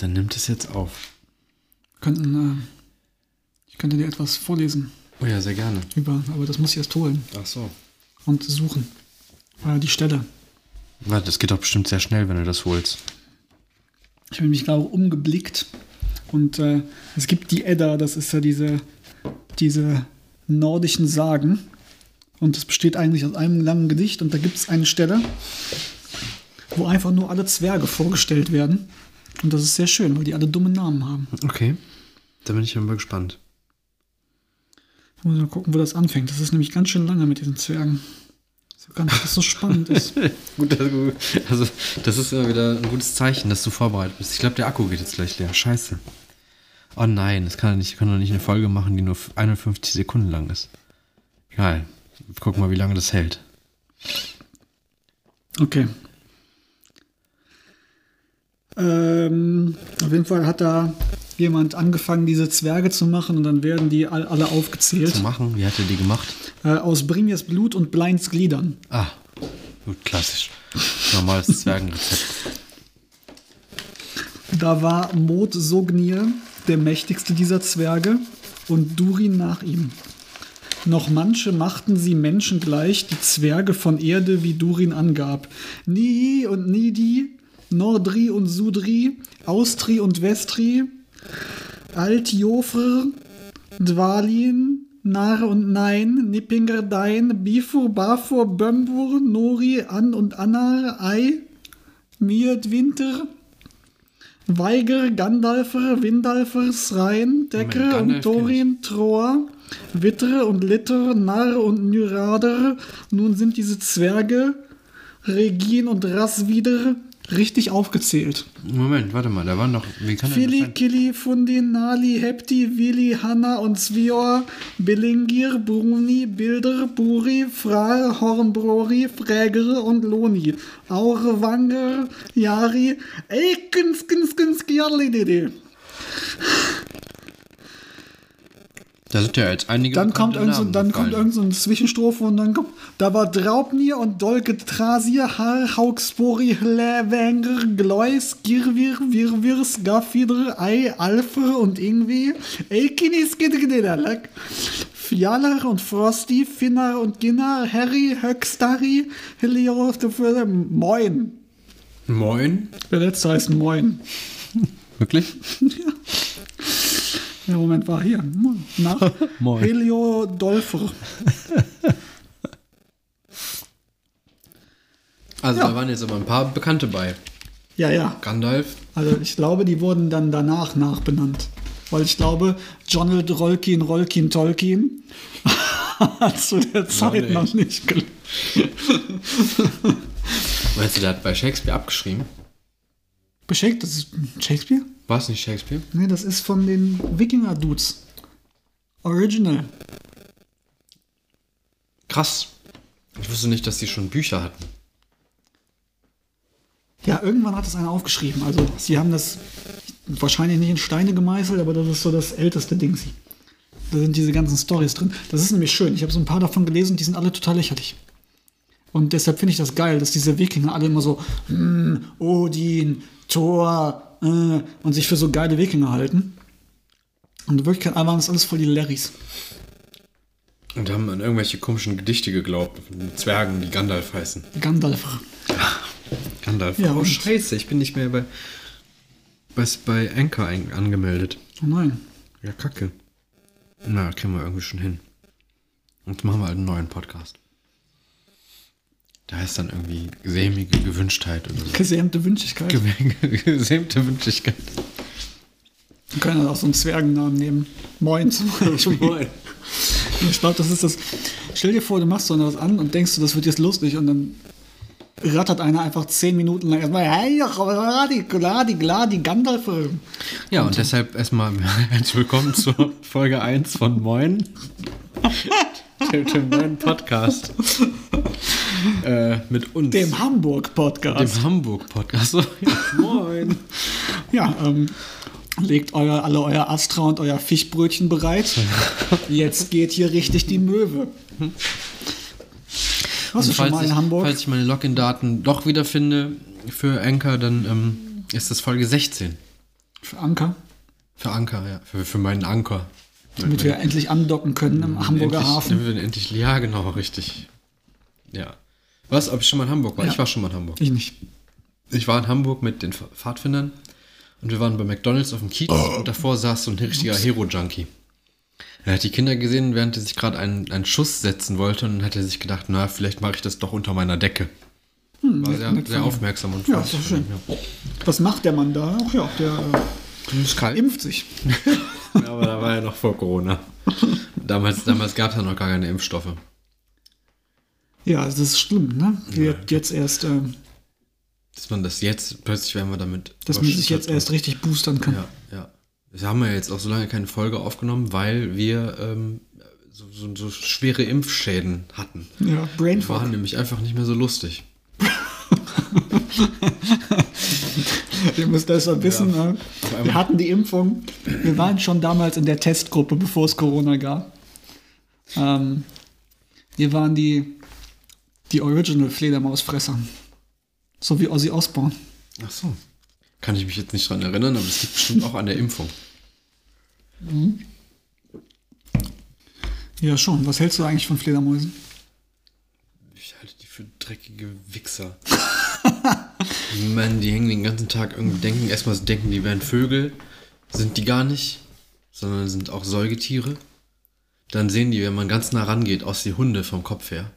Dann nimmt es jetzt auf. Könnten, äh, ich könnte dir etwas vorlesen Oh ja, sehr gerne. über, aber das muss ich erst holen Ach so. und suchen. Äh, die Stelle. Warte, das geht doch bestimmt sehr schnell, wenn du das holst. Ich habe mich gerade umgeblickt und äh, es gibt die Edda, das ist ja diese, diese nordischen Sagen. Und es besteht eigentlich aus einem langen Gedicht und da gibt es eine Stelle, wo einfach nur alle Zwerge vorgestellt werden. Und das ist sehr schön, weil die alle dumme Namen haben. Okay. Da bin ich mal gespannt. Ich muss mal gucken, wo das anfängt. Das ist nämlich ganz schön lange mit diesen Zwergen. So nicht, dass das so spannend ist. Gut, also, also das ist immer wieder ein gutes Zeichen, dass du vorbereitet bist. Ich glaube, der Akku geht jetzt gleich leer. Scheiße. Oh nein, das kann doch nicht, ich kann doch nicht eine Folge machen, die nur 51 Sekunden lang ist. Egal. Guck mal, wie lange das hält. Okay. Ähm, auf jeden Fall hat da jemand angefangen, diese Zwerge zu machen und dann werden die all, alle aufgezählt. Zu machen, wie hat er die gemacht? Äh, aus Brimiers Blut und Blinds Gliedern. Ah, gut, klassisch. Normales Zwergenrezept. Da war Mod Sognir der mächtigste dieser Zwerge und Durin nach ihm. Noch manche machten sie Menschen gleich, die Zwerge von Erde, wie Durin angab. Nii und Nidi, Nordri und Sudri, Austri und Westri, Altjofr, Dwalin, Nare und Nein, Nippinger Dein, Bifur, Bafur, Bömbur, Nori, An und Annar, Ei, Miet Winter, Weiger, Gandalfer, Windalfer, Srein, Decker und Thorin, Troa, Wittere und Litter, Narr und Nyrader. Nun sind diese Zwerge, Regin und Rass wieder richtig aufgezählt. Moment, warte mal, da waren doch. Wie kann Fili? Kili, Fundin, Nali, Hepti, Vili, Hanna und Svior, Billingir, Bruni, Bilder, Buri, Fra, Hornbrori, Fräger und Loni, Aure, Wanger, Yari, Eikenskenskenskjalididi. Da sind ja jetzt einige. Dann kommt irgend so, dann kommt irgend so eine Zwischenstrophe und dann kommt, da war Draupnir und Dolke Trasir, Har, Haugspori, Hlewenger, Gleus, Girvir, Wirvirs, Gaffidr, Ei, Alfer und Ingvi, Eikinis, Gidgididalak, Fjaller und Frosty, Finnar und Ginnar, Harry, Höxtari, Helios, Moin. Moin. Der letzte heißt Moin. Wirklich? Der Moment war hier. Nach Moin. Heliodolfer. Also Ja. da waren jetzt aber ein paar Bekannte bei. Ja, ja. Gandalf. Also ich glaube, die wurden dann danach nachbenannt. Weil ich glaube, Jonald Rolkin, Rolkin, Tolkien hat zu der Zeit nicht. noch nicht gelebt. Meinst du, der hat bei Shakespeare abgeschrieben? Beschenkt, das ist Shakespeare? War es nicht Shakespeare? Nee, das ist von den Wikinger-Dudes. Original. Krass. Ich wusste nicht, dass die schon Bücher hatten. Ja, irgendwann hat es einer aufgeschrieben. Also, sie haben das wahrscheinlich nicht in Steine gemeißelt, aber das ist so das älteste Ding. Da sind diese ganzen Stories drin. Das ist nämlich schön. Ich habe so ein paar davon gelesen, die sind alle total lächerlich. Und deshalb finde ich das geil, dass diese Wikinger alle immer so hm, Odin, Thor äh, und sich für so geile Wikinger halten. Und in Wirklichkeit waren das alles voll die Larrys. Und haben an irgendwelche komischen Gedichte geglaubt. Von Zwergen, die Gandalf heißen. Gandalf. Gandalf. Ja, oh, scheiße. Ich bin nicht mehr bei, bei, bei Anchor angemeldet. Oh nein. Ja, kacke. Na, kriegen wir irgendwie schon hin. Und machen wir halt einen neuen Podcast. Da heißt dann irgendwie sämige Gewünschtheit oder so. Gesämte Wünschigkeit. Gesämte Wünschigkeit. Wir können auch so einen Zwergennamen nehmen. Moin zum Beispiel. Moin. Ich glaube, das ist das. Stell dir vor, du machst so was an und denkst du, das wird jetzt lustig und dann rattert einer einfach zehn Minuten lang erstmal, hey, Gladi, Gladi, Gladi, Gandalf. Ja, und deshalb erstmal herzlich willkommen zur Folge 1 von Moin. dem, dem neuen Podcast. äh, mit uns. Dem Hamburg-Podcast. dem Hamburg-Podcast. Ja, moin. Ja, ähm, legt euer, alle euer Astra und euer Fischbrötchen bereit. Jetzt geht hier richtig die Möwe. Warst du schon falls mal ich, in Hamburg? Falls ich meine Login-Daten doch wiederfinde für Anchor, dann ähm, ist das Folge 16. Für Anker. Für Anker, ja. Für, für meinen Anker. Damit wir endlich andocken können im Hamburger endlich, Hafen. Endlich, ja, genau, richtig. Ja. Was, ob ich schon mal in Hamburg war? Ja. Ich war schon mal in Hamburg. Ich nicht. Ich war in Hamburg mit den Pfadfindern und wir waren bei McDonalds auf dem Kiez und davor saß so ein richtiger Hero-Junkie. Er hat die Kinder gesehen, während er sich gerade einen, einen Schuss setzen wollte und dann hat er sich gedacht, na, vielleicht mache ich das doch unter meiner Decke. War sehr, sehr aufmerksam und Ja, ist doch schön. ihm, Was macht der Mann da? Ach ja, der ja. Äh, impft sich. Aber da war ja noch vor Corona. Damals, damals gab es ja noch gar keine Impfstoffe. Ja, das ist schlimm, ne? Wird jetzt erst, äh, Dass man das jetzt, plötzlich werden wir damit. dass man sich jetzt erst richtig boostern kann. Ja, ja. Wir haben ja jetzt auch so lange keine Folge aufgenommen, weil wir ähm, so, so, so schwere Impfschäden hatten. Ja, Brain Die waren Fog. nämlich einfach nicht mehr so lustig. Ihr müsst das mal wissen. Ne? Wir hatten die Impfung. Wir waren schon damals in der Testgruppe, bevor es Corona gab. Ähm, wir waren die, die Original Fledermausfresser. So wie Ozzy Osbourne. Ach so. Kann ich mich jetzt nicht dran erinnern, aber es liegt bestimmt auch an der Impfung. Ja, schon. Was hältst du eigentlich von Fledermäusen? Ich halte die für dreckige Wichser. Mann, die hängen den ganzen Tag irgendwie denken, erstmal denken, die wären Vögel, sind die gar nicht, sondern sind auch Säugetiere. Dann sehen die, wenn man ganz nah rangeht, aus die Hunde vom Kopf her.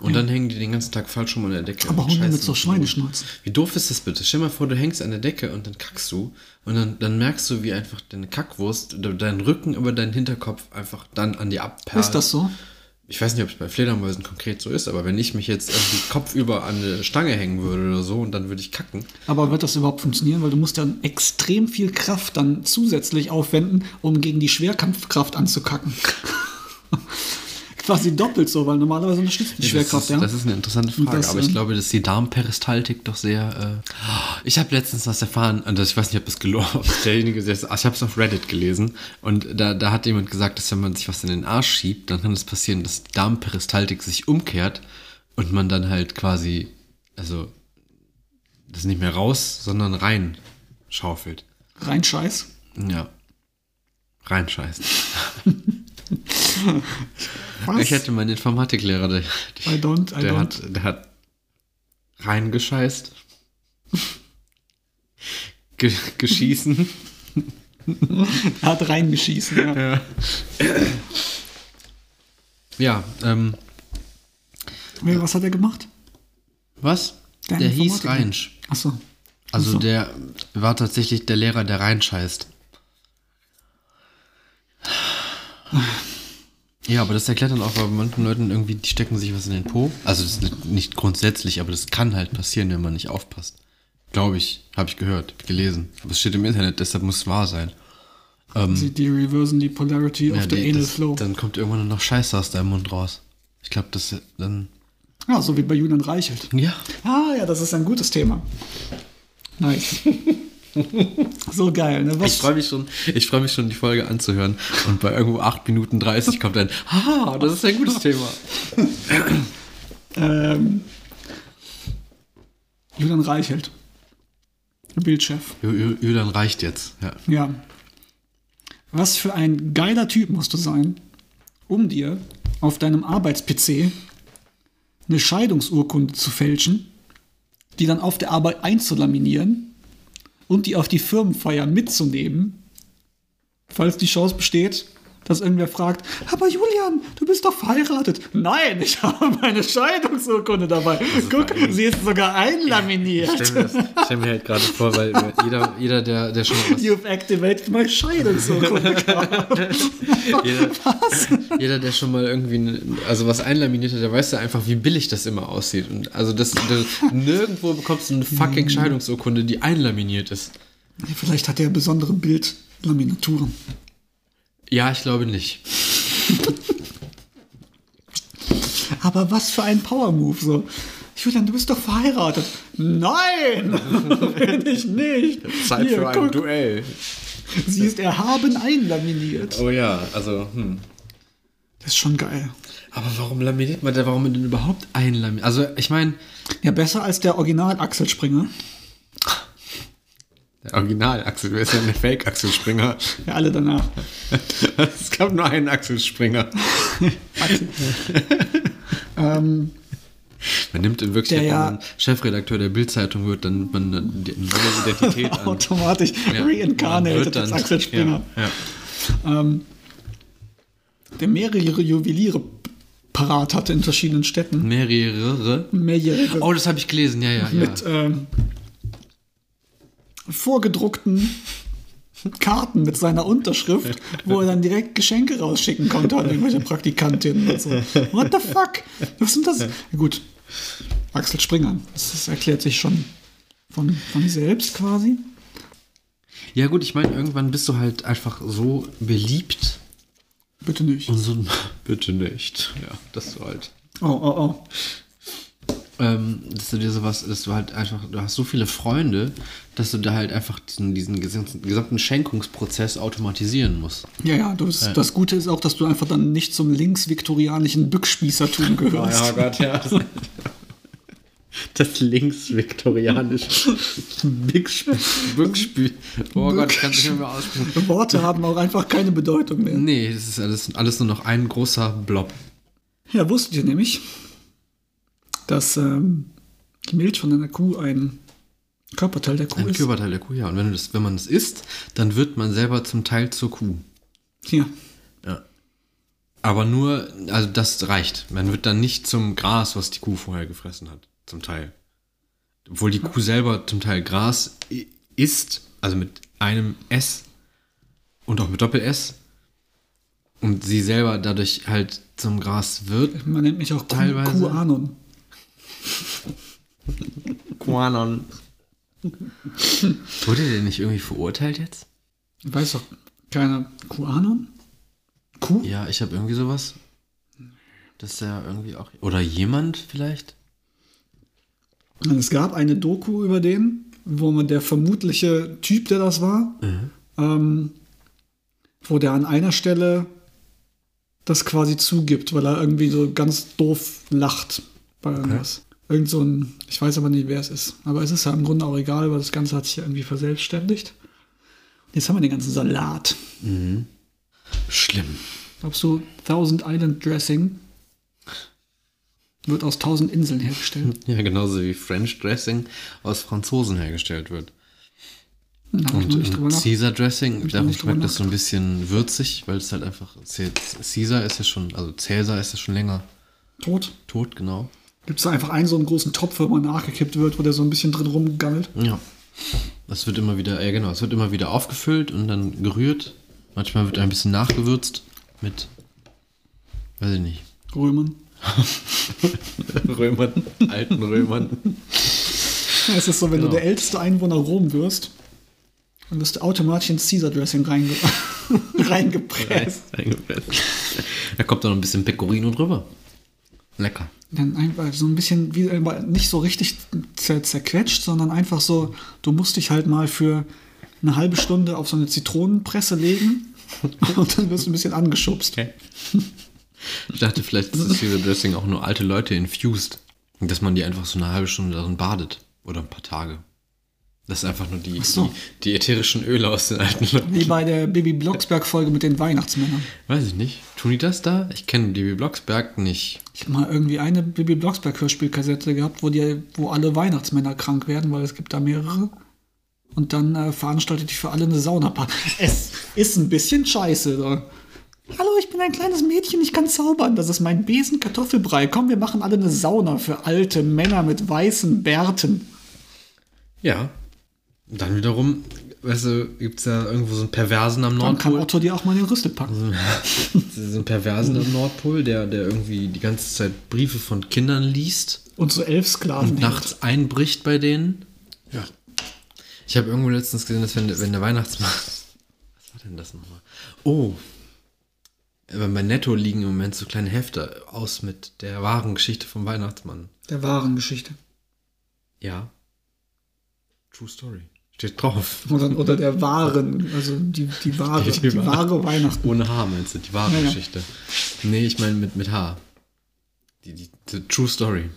Und dann hängen die den ganzen Tag falsch rum an der Decke. Aber und Hunde mit so die. Schweineschnauzen. Wie doof ist das bitte? Stell dir mal vor, du hängst an der Decke und dann kackst du und dann, dann merkst du, wie einfach deine Kackwurst, dein Rücken über deinen Hinterkopf einfach dann an dir abperlt. Ist das so? Ich weiß nicht, ob es bei Fledermäusen konkret so ist, aber wenn ich mich jetzt irgendwie kopfüber an eine Stange hängen würde oder so und dann würde ich kacken. Aber wird das überhaupt funktionieren? Weil du musst ja extrem viel Kraft dann zusätzlich aufwenden, um gegen die Schwerkampfkraft anzukacken. Quasi doppelt so, weil normalerweise unterstützt die Schwerkraft, das, ist, ja. das ist eine interessante Frage, das, aber ich ähm, glaube, dass die Darmperistaltik doch sehr. Äh, ich habe letztens was erfahren, und das, ich weiß nicht, ob das gelogen ob derjenige, der es- ich habe es auf Reddit gelesen, und da, da hat jemand gesagt, dass wenn man sich was in den Arsch schiebt, dann kann es passieren, dass die Darmperistaltik sich umkehrt und man dann halt quasi, also das nicht mehr raus, sondern rein schaufelt. Rein Scheiß. Ja. Reinscheißen. Was? Ich hätte meinen Informatiklehrer, der, I don't, I der, don't. hat, der hat reingescheißt. Ge geschießen. Er hat reingeschießen, ja. Ja, ähm, Nee, Was hat er gemacht? was? Der Der, hieß. Reinsch. Achso. Also Ach so. der war tatsächlich der Lehrer, der reinscheißt. Ja, aber das erklärt dann auch bei manchen Leuten irgendwie, die stecken sich was in den Po. Also das ist nicht- grundsätzlich, aber das kann halt passieren, wenn man nicht aufpasst. Glaube ich, habe ich gehört, gelesen. Aber es steht im Internet, deshalb muss es wahr sein. Sie, die reversen die Polarity of Ja, the die, Anal Flow. dann kommt irgendwann noch Scheiße aus deinem Mund raus. Ich glaube, das dann. Ja, so wie bei Julian Reichelt. Ja. Ah, ja, das ist ein gutes Thema. Nice. so geil, ne? Ich Was, freue mich schon, ich freue mich schon, die Folge anzuhören. Und bei irgendwo 8 Minuten 30 kommt ein, haha, das ist ein gutes Thema. ähm, Julian Reichelt. Bildchef. Ju- Ju- Julian reicht jetzt. Ja. Ja. Was für ein geiler Typ musst du sein, um dir auf deinem Arbeits-PC eine Scheidungsurkunde zu fälschen, die dann auf der Arbeit einzulaminieren und die auf die Firmenfeier mitzunehmen, falls die Chance besteht, dass irgendwer fragt, aber Julian, du bist doch verheiratet. Nein, ich habe meine Scheidungsurkunde dabei. Guck, sie ist sogar einlaminiert. Ich stelle mir, das- stell mir halt gerade vor, weil jeder, jeder der, der schon mal was, You've activated my Scheidungsurkunde. jeder, jeder, der schon mal irgendwie also was einlaminiert hat, der weiß ja einfach, wie billig das immer aussieht. Und also das, das nirgendwo bekommst du eine fucking Scheidungsurkunde, die einlaminiert ist. Vielleicht hat er besondere Bildlaminaturen. Ja, ich glaube nicht. Aber was für ein Power-Move. So. Julian, du bist doch verheiratet. Nein, bin ich nicht. Zeit Hier, für ein guck, Duell. sie ist erhaben einlaminiert. Oh ja, also, hm. Das ist schon geil. Aber warum laminiert man da? Warum denn überhaupt einlaminiert? Also, ich meine, Ja, besser als der Original Axel Springer. Der Original Axel, wer ist denn der Fake Axel Springer? Ja, alle danach. es gab nur einen Axel Springer. ähm, Man nimmt in Wirklichkeit, ja- wenn man Chefredakteur der Bildzeitung wird, dann nimmt man eine neue Identität an. automatisch Ja, reincarnated als Axel Springer. Ja, ja. Ähm, der mehrere Juweliere parat hatte in verschiedenen Städten. Mehrere. Mehrjährige. Oh, das habe ich gelesen, ja, ja, ja. mit ähm, vorgedruckten Karten mit seiner Unterschrift, wo er dann direkt Geschenke rausschicken konnte an irgendwelche Praktikantinnen und so. What the fuck? Was sind das? Gut, Axel Springer. Das, das erklärt sich schon von, von selbst quasi. Ja, gut, ich meine, irgendwann bist du halt einfach so beliebt Bitte nicht. und so. Bitte nicht. Ja, dass du halt. Oh, oh, oh. Ähm, dass du dir sowas, dass du halt einfach, du hast so viele Freunde, dass du da halt einfach diesen, diesen gesamten, Schenkungsprozess automatisieren musst. Ja, ja, das, das Gute ist auch, dass du einfach dann nicht zum linksviktorianischen Bückspießertum gehörst. Gott, ja. Das linksviktorianische Bückspiel. Oh Gott, ich kann es nicht mehr aussprechen. Worte haben auch einfach keine Bedeutung mehr. Nee, das ist alles, alles nur noch ein großer Blob. Ja, wusstet ihr nämlich, dass ähm, die Milch von einer Kuh ein Körperteil der Kuh Ein ist? Körperteil der Kuh, ja. Und wenn, du das, wenn man das isst, dann wird man selber zum Teil zur Kuh. Ja. Ja. Aber nur, also das reicht. Man wird dann nicht zum Gras, was die Kuh vorher gefressen hat. Zum Teil. Obwohl die Kuh selber zum Teil Gras isst, also mit einem S und auch mit Doppel-S. Und sie selber dadurch halt zum Gras wird. Man nennt mich auch Kuh, Teilweise. Quanon. Wurde der nicht irgendwie verurteilt jetzt? Weiß doch keiner. Kuhanon? Kuh? Ja, ich habe irgendwie sowas. Dass der irgendwie auch. Oder jemand vielleicht? Und es gab eine Doku über den, wo man der vermutliche Typ, der das war, ähm, wo der an einer Stelle das quasi zugibt, weil er irgendwie so ganz doof lacht bei irgendwas. Irgend so ein, ich weiß aber nicht, wer es ist. Aber es ist ja im Grunde auch egal, weil das Ganze hat sich ja irgendwie verselbstständigt. Jetzt haben wir den ganzen Salat. Schlimm. Glaubst du, Thousand Island Dressing wird aus tausend Inseln hergestellt? Ja, genauso wie French Dressing aus Franzosen hergestellt wird. Ich Und, und nach. Caesar Dressing, drüber schmeckt das so ein bisschen würzig, weil es halt einfach. Caesar ist ja schon, also Cäsar ist ja schon länger Tot. tot, genau. Gibt es da einfach einen so einen großen Topf, wo man nachgekippt wird, wo der so ein bisschen drin rumgammelt? Ja. Das wird immer wieder, ja genau, es wird immer wieder aufgefüllt und dann gerührt. Manchmal wird ein bisschen nachgewürzt mit, weiß ich nicht, Römern. Römern, alten Römern. Ja, es ist so, wenn Genau. du der älteste Einwohner Rom wirst, dann wirst du automatisch ins Caesar-Dressing reinge reingepresst. Eingepresst. Da kommt dann noch ein bisschen Pecorino drüber. Lecker. Dann einfach so ein bisschen, wie, aber nicht so richtig zer zerquetscht, sondern einfach so, du musst dich halt mal für eine halbe Stunde auf so eine Zitronenpresse legen und dann wirst du ein bisschen angeschubst. Ich dachte, vielleicht ist das Caesar Dressing auch nur alte Leute infused. Dass man die einfach so eine halbe Stunde darin badet. Oder ein paar Tage. Das ist einfach nur die, so. die, die ätherischen Öle aus den alten Leuten. Wie bei der Bibi Blocksberg-Folge mit den Weihnachtsmännern. Weiß ich nicht. Tun die das da? Ich kenne Bibi Blocksberg nicht. Ich habe mal irgendwie eine Bibi Blocksberg-Hörspielkassette gehabt, wo, die, wo alle Weihnachtsmänner krank werden, weil es gibt da mehrere. Und dann äh, veranstaltet die für alle eine Saunaparty. Es ist ein bisschen scheiße. So. Hallo, ich bin ein kleines Mädchen, ich kann zaubern. Das ist mein Besen Kartoffelbrei. Komm, wir machen alle eine Sauna für alte Männer mit weißen Bärten. Ja. Und dann wiederum, weißt du, gibt es ja irgendwo so einen Perversen am Dann kann Nordpol. Otto dir auch mal den Rüssel packen. so einen Perversen am Nordpol, der, der irgendwie die ganze Zeit Briefe von Kindern liest. Und so elf Sklaven. und nachts einbricht bei denen. Ja. Ich habe irgendwo letztens gesehen, dass wenn, wenn der Weihnachtsmann. Was war denn das nochmal? Oh. Bei Netto liegen im Moment so kleine Hefte aus mit der wahren Geschichte vom Weihnachtsmann. Der wahren Geschichte. Ja. True Story. Steht drauf. Oder, oder der wahren, also die, die wahre, Die die, wahre. Weihnachten. Ohne H meinst du, die wahre Ja, ja. Geschichte. Nee, ich meine mit, mit H. Die, die, die True Story.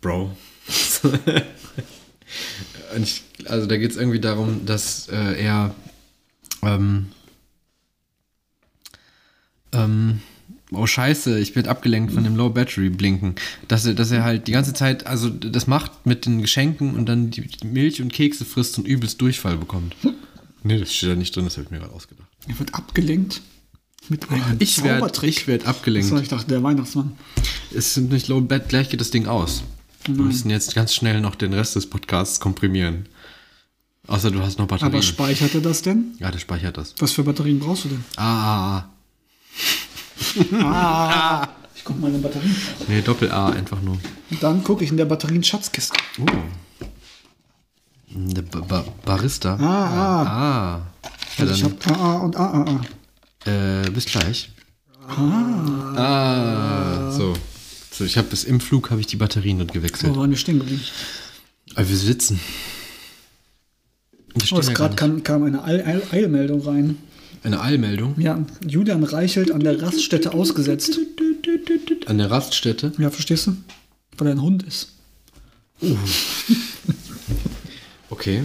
Bro. Ich, also da geht es irgendwie darum, dass äh, er ähm, ähm, oh scheiße, ich bin abgelenkt von dem Low Battery Blinken. Dass er, dass er halt die ganze Zeit, also das macht mit den Geschenken und dann die, Milch und Kekse frisst und übelst Durchfall bekommt. Nee, das steht da nicht drin, das habe ich mir gerade ausgedacht. Er wird abgelenkt mit einem Ich werde Zaubertrick. ich werd abgelenkt. So, ich dachte, der Weihnachtsmann. Es sind nicht Low Bat, gleich geht das Ding aus. Wir müssen jetzt ganz schnell noch den Rest des Podcasts komprimieren. Außer du hast noch Batterien. Aber speichert er das denn? ja, der speichert das. Was für Batterien brauchst du denn? Ah, ah, ah. Ah, ich guck mal in den Batterien. Nee, Doppel-A einfach nur. Dann gucke ich in der Batterien-Schatzkiste. Oh. Der ba ba Barista. Ah, ah. Ah. Ja, Also ich habe AA und AAA. äh, bis gleich. Ah. So. So, ich habe bis im Flug habe ich die Batterien dort gewechselt. Wo waren wir stehen geblieben? Aber wir sitzen. Wir Oh, ja gerade kam, kam eine Eil Eil Eilmeldung rein. Eine Eilmeldung Ja, Julian Reichelt an der Raststätte ausgesetzt. an der Raststätte. Ja, verstehst du? Weil er ein Hund ist. Okay.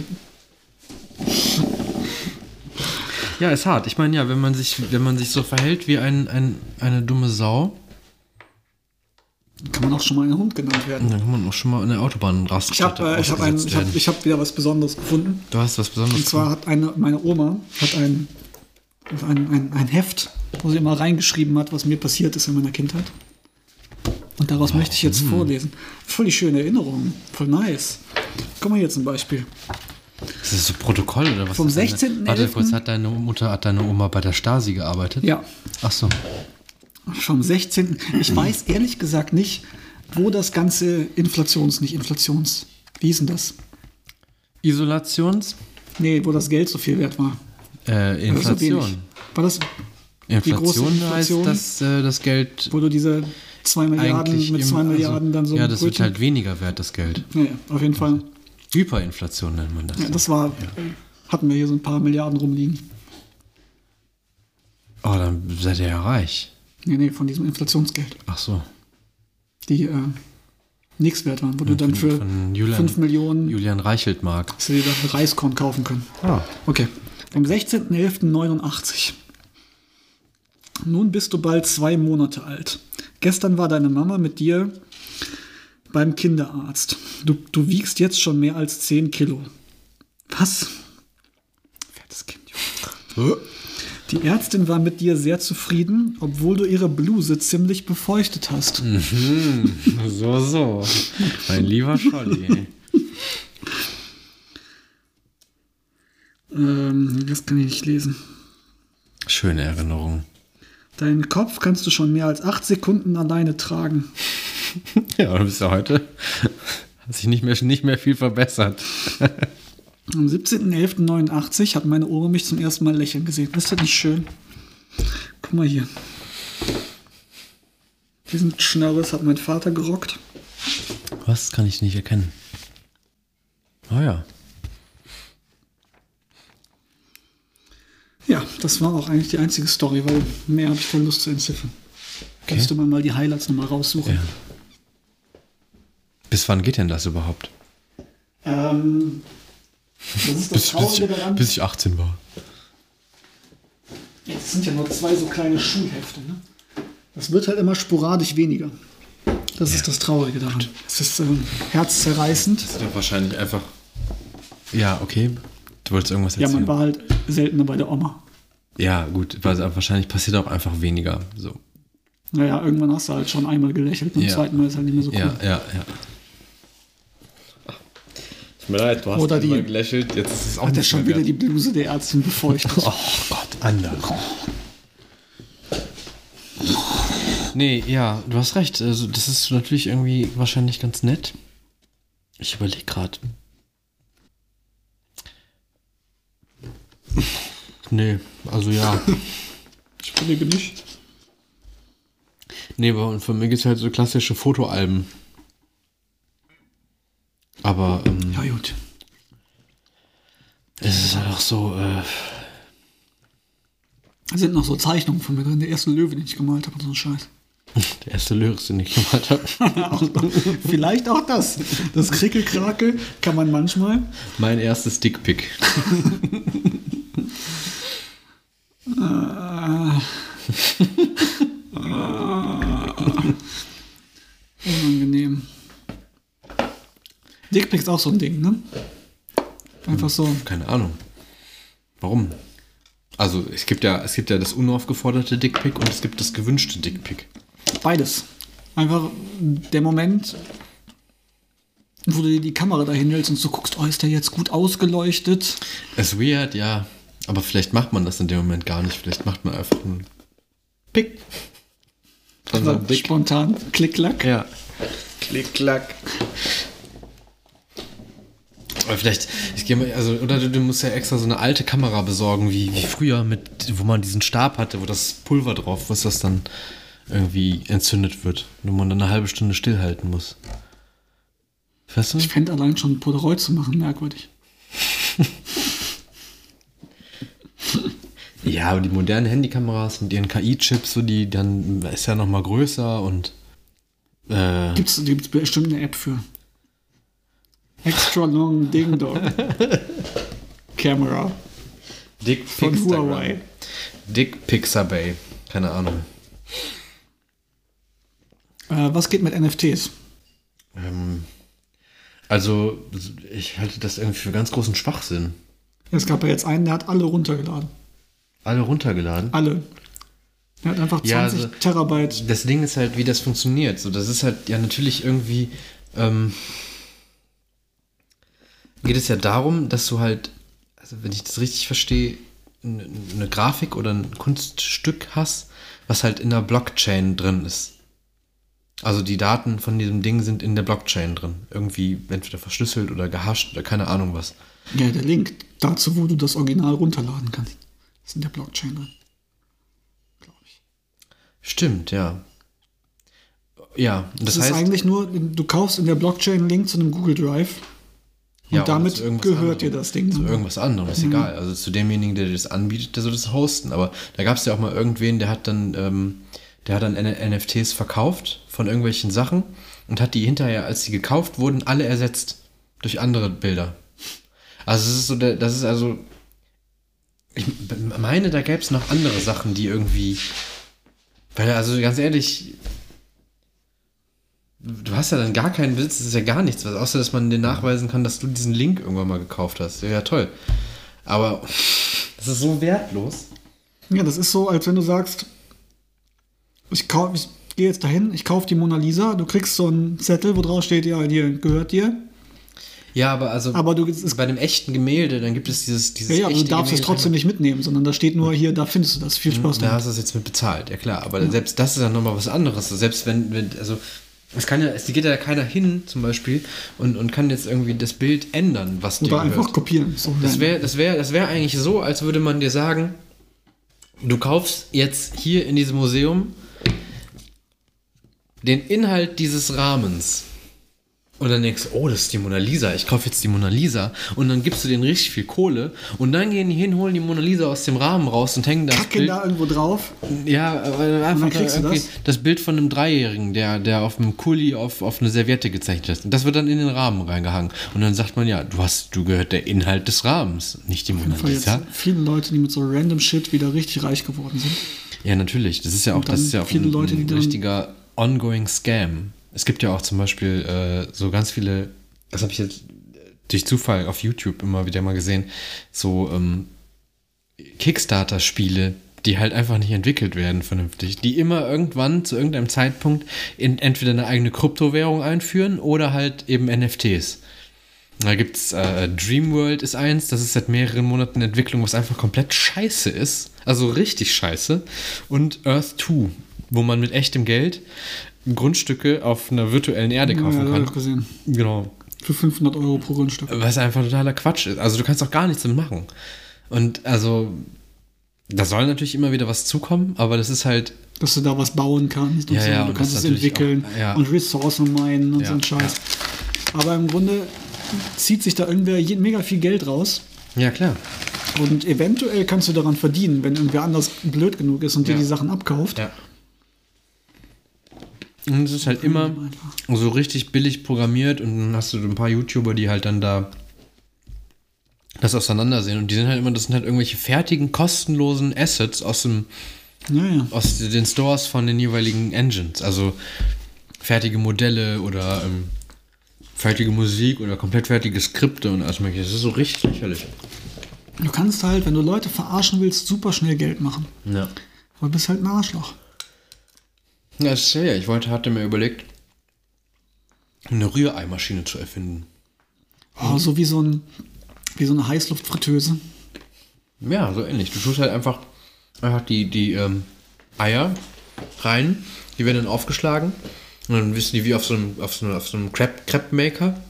Ja, ist hart. Ich meine, ja, wenn man sich, wenn man sich so verhält wie ein, ein, eine dumme Sau, Kann man auch schon mal ein Hund genannt werden. dann kann man auch schon mal in der Ich Autobahnraststätte habe äh, ich hab ein, ich hab, werden. ich hab wieder was Besonderes gefunden. Du hast was Besonderes Und zwar hat eine, meine Oma hat ein, ein, ein, ein Heft, wo sie immer reingeschrieben hat, was mir passiert ist in meiner Kindheit. Und daraus möchte ich jetzt vorlesen. Voll die schöne Erinnerung. Voll nice. Guck mal hier zum Beispiel. Ist das so Protokoll oder was? Vom ist deine- 16.11. Warte kurz, hat deine Mutter, hat deine Oma bei der Stasi gearbeitet? Ja, Ach so. vom 16. Ich weiß ehrlich gesagt nicht, wo das ganze Inflations, nicht Inflations, wie hieß denn das? Isolations? Nee, wo das Geld so viel wert war. Äh, War das so Inflation. War das, Inflation, Inflation? heißt, dass äh, das Geld wo du diese 2 Milliarden mit im- 2 Milliarden dann so Ja, das wird Brötchen- halt weniger wert, das Geld. Ja, auf jeden Fall. Hyperinflation nennt man das. Ja, das war, hatten wir hier so ein paar Milliarden rumliegen. oh, dann seid ihr ja reich. Nee, nee, von diesem Inflationsgeld, Ach so. die äh, nichts wert waren, wo du dann für von Julian- 5 Millionen Julian Reichelt mag. hast du dir dann Reiskorn kaufen können. Ah. Okay. Am 16.11.89. Nun bist du bald zwei Monate alt. Gestern war deine Mama mit dir beim Kinderarzt. Du, du wiegst jetzt schon mehr als 10 Kilo. Was? Fettes Kind. Die Ärztin war mit dir sehr zufrieden, obwohl du ihre Bluse ziemlich befeuchtet hast. So, so. Mein lieber Scholli. Ähm, das kann ich nicht lesen. Schöne Erinnerung. Deinen Kopf kannst du schon mehr als acht Sekunden alleine tragen. Ja, du bist ja heute. Hat sich nicht mehr, nicht mehr viel verbessert. Am 17.11.89 hat meine Oma mich zum ersten Mal lächeln gesehen. Ist das nicht schön? Guck mal hier. Diesen Schnörres hat mein Vater gerockt. Was kann ich nicht erkennen? Ah ja. Ja, das war auch eigentlich die einzige Story, weil mehr habe ich keine Lust zu entziffern. Kannst du mir mal die Highlights nochmal raussuchen? ja. Bis wann geht denn das überhaupt? Ähm, das ist das Bis, bis, ich, daran. bis ich 18 war. Das sind ja nur zwei so kleine Schulhefte. Ne? Das wird halt immer sporadisch weniger. Das ist das Traurige daran. Es ist ähm, herzzerreißend. Das ist doch wahrscheinlich einfach. Ja, okay. Du wolltest irgendwas Ja, erzählen. man war halt seltener bei der Oma. Ja, gut, weil wahrscheinlich passiert auch einfach weniger. So. Naja, irgendwann hast du halt schon einmal gelächelt und beim Ja. zweiten Mal ist halt nicht mehr so cool. Ja, ja, ja. Tut mir leid, du hast Oder die- immer gelächelt, jetzt ist es auch Hat er schon mehr wieder wert. die Bluse der Ärztin befeuchtet. Oh Gott, Ander. Nee, ja, du hast recht. Also, das ist natürlich irgendwie wahrscheinlich ganz nett. Ich überlege gerade. Nee, also ja. Ich überlege nicht. Nee, aber für mich ist halt so klassische Fotoalben. Aber ähm, Ja, gut. es ist halt auch so, äh, Da sind noch so Zeichnungen von mir drin. Der erste Löwe, den ich gemalt habe und so ein Scheiß. Der erste Lyrics, den ich gemacht habe. Vielleicht auch das. Das Krickelkrakel kann man manchmal. mein erstes Dickpick. Unangenehm. Dickpick ist auch so ein Ding, ne? Einfach so. Keine Ahnung. Warum? Also es gibt ja, es gibt ja das unaufgeforderte Dickpick und es gibt das gewünschte Dickpick. Beides. Einfach der Moment, wo du dir die Kamera dahin hältst und so guckst, oh, ist der jetzt gut ausgeleuchtet? Ist weird, ja. Aber vielleicht macht man das in dem Moment gar nicht. Vielleicht macht man einfach einen Pick. Von so einem Dick. Spontan, klick-klack. Ja. Klick, klack. Aber vielleicht, ich gehe mal, also, oder du, du musst ja extra so eine alte Kamera besorgen, wie, wie früher, mit, wo man diesen Stab hatte, wo das Pulver drauf, was das dann irgendwie entzündet wird. Wo man dann eine halbe Stunde stillhalten muss. Weißt du? Ich fände allein schon Polaroid zu machen merkwürdig. Ja, aber die modernen Handykameras mit ihren KI-Chips, so die dann ist ja noch mal größer und äh, Gibt es bestimmt eine App für. Extra long Ding Dong. Camera. Dick Von Pixagram. Huawei. Dick Pixabay. Keine Ahnung. Äh, was geht mit NFTs? Ähm, also, ich halte das irgendwie für ganz großen Schwachsinn. Es gab ja jetzt einen, der hat alle runtergeladen. Alle runtergeladen. Alle. Der hat einfach 20 Ja, also- Terabyte. Das Ding ist halt, wie das funktioniert. So, das ist halt ja natürlich irgendwie. Ähm, geht es ja darum, dass du halt, also wenn ich das richtig verstehe, n- eine Grafik oder ein Kunststück hast, was halt in der Blockchain drin ist. Also die Daten von diesem Ding sind in der Blockchain drin. Irgendwie entweder verschlüsselt oder gehasht oder keine Ahnung was. Ja, der Link dazu, wo du das Original runterladen kannst. Ist in der Blockchain drin. Glaube ich. Stimmt, ja. Ja, das, Das, ist heißt, eigentlich nur, du kaufst in der Blockchain einen Link zu einem Google Drive und Ja, damit gehört dir anderem. das Ding. zu dann. irgendwas anderem, ist egal. Also zu demjenigen, der dir das anbietet, der soll das hosten. Aber da gab es ja auch mal irgendwen, der hat dann, ähm, der hat dann NFTs verkauft von irgendwelchen Sachen und hat die hinterher, als sie gekauft wurden, alle ersetzt durch andere Bilder. Also es ist so, das ist also, ich meine, da gäbe es noch andere Sachen, die irgendwie, weil also ganz ehrlich, Du hast ja dann gar keinen Besitz, das ist ja gar nichts, was, außer dass man dir nachweisen kann, dass du diesen Link irgendwann mal gekauft hast. Ja, ja toll. Aber das ist so wertlos. Ja, das ist so, als wenn du sagst, ich, ich gehe jetzt dahin, ich kaufe die Mona Lisa, du kriegst so einen Zettel, wo drauf steht, ja, die gehört dir. Ja, aber also Aber du, es bei einem echten Gemälde, dann gibt es dieses, dieses ja, ja, aber du darfst es Gemälde trotzdem nicht mitnehmen, sondern da steht nur hier, da findest du das. Viel Spaß Da damit. hast du es jetzt mit bezahlt, ja klar. Aber selbst das ist ja nochmal was anderes. Selbst wenn, wenn also es kann ja, es geht ja keiner hin zum Beispiel und, und kann jetzt irgendwie das Bild ändern, was dir Oder gehört. einfach kopieren. So Das wäre das wär, das wär eigentlich so, als würde man dir sagen, du kaufst jetzt hier in diesem Museum den Inhalt dieses Rahmens. Und dann denkst du, oh, das ist die Mona Lisa, ich kaufe jetzt die Mona Lisa. Und dann gibst du denen richtig viel Kohle. Und dann gehen die hin, holen die Mona Lisa aus dem Rahmen raus und hängen das Kacken Bild. da irgendwo drauf. Ja, aber einfach kriegst du irgendwie das? das? Bild von einem Dreijährigen, der, der auf einem Kuli auf, auf eine Serviette gezeichnet ist. Und das wird dann in den Rahmen reingehangen. Und dann sagt man, ja, du hast, du gehört der Inhalt des Rahmens, nicht die Mona Lisa. viele Leute, die mit so random Shit wieder richtig reich geworden sind. Ja, natürlich. Das ist ja auch, das ist ja auch ein, Leute, die ein richtiger ongoing Scam. Es gibt ja auch zum Beispiel äh, so ganz viele, das habe ich jetzt durch Zufall auf YouTube immer wieder mal gesehen, so ähm, Kickstarter-Spiele, die halt einfach nicht entwickelt werden vernünftig, die immer irgendwann zu irgendeinem Zeitpunkt in entweder eine eigene Kryptowährung einführen oder halt eben NFTs. Da gibt's äh, Dreamworld ist eins, das ist seit mehreren Monaten Entwicklung, was einfach komplett scheiße ist. Also richtig scheiße. Und Earth 2, wo man mit echtem Geld Grundstücke auf einer virtuellen Erde kaufen ja, hab kann. ich gesehen. Genau. Für 500 Euro pro Grundstück. Was einfach totaler Quatsch ist. Also du kannst auch gar nichts damit machen. Und also, da soll natürlich immer wieder was zukommen, aber das ist halt, Dass du da was bauen kannst und Ja, so. ja, du und kannst es entwickeln auch, ja. und Ressourcen meinen und Ja, so ein Scheiß. Aber im Grunde zieht sich da irgendwer mega viel Geld raus. ja klar. Und eventuell kannst du daran verdienen, wenn irgendwer anders blöd genug ist und dir Ja. die Sachen abkauft. Ja. Und es ist halt immer so richtig billig programmiert und dann hast du ein paar YouTuber, die halt dann da das auseinandersehen und die sind halt immer, das sind halt irgendwelche fertigen, kostenlosen Assets aus dem, Ja, ja. aus den Stores von den jeweiligen Engines. Also fertige Modelle oder ähm, fertige Musik oder komplett fertige Skripte und alles mögliche. Das ist so richtig lächerlich. Du kannst halt, wenn du Leute verarschen willst, super schnell Geld machen. Ja. Aber du bist halt ein Arschloch. Ja, ist ja, ich wollte, hatte mir überlegt, eine Rühreimaschine zu erfinden. Oh, so wie so, ein, wie so eine Heißluftfritteuse. Ja, so ähnlich. Du tust halt einfach, einfach die, die ähm, Eier rein, die werden dann aufgeschlagen und dann wissen die wie auf so einem, auf so einem, auf so einem Crepe, Crepe Maker.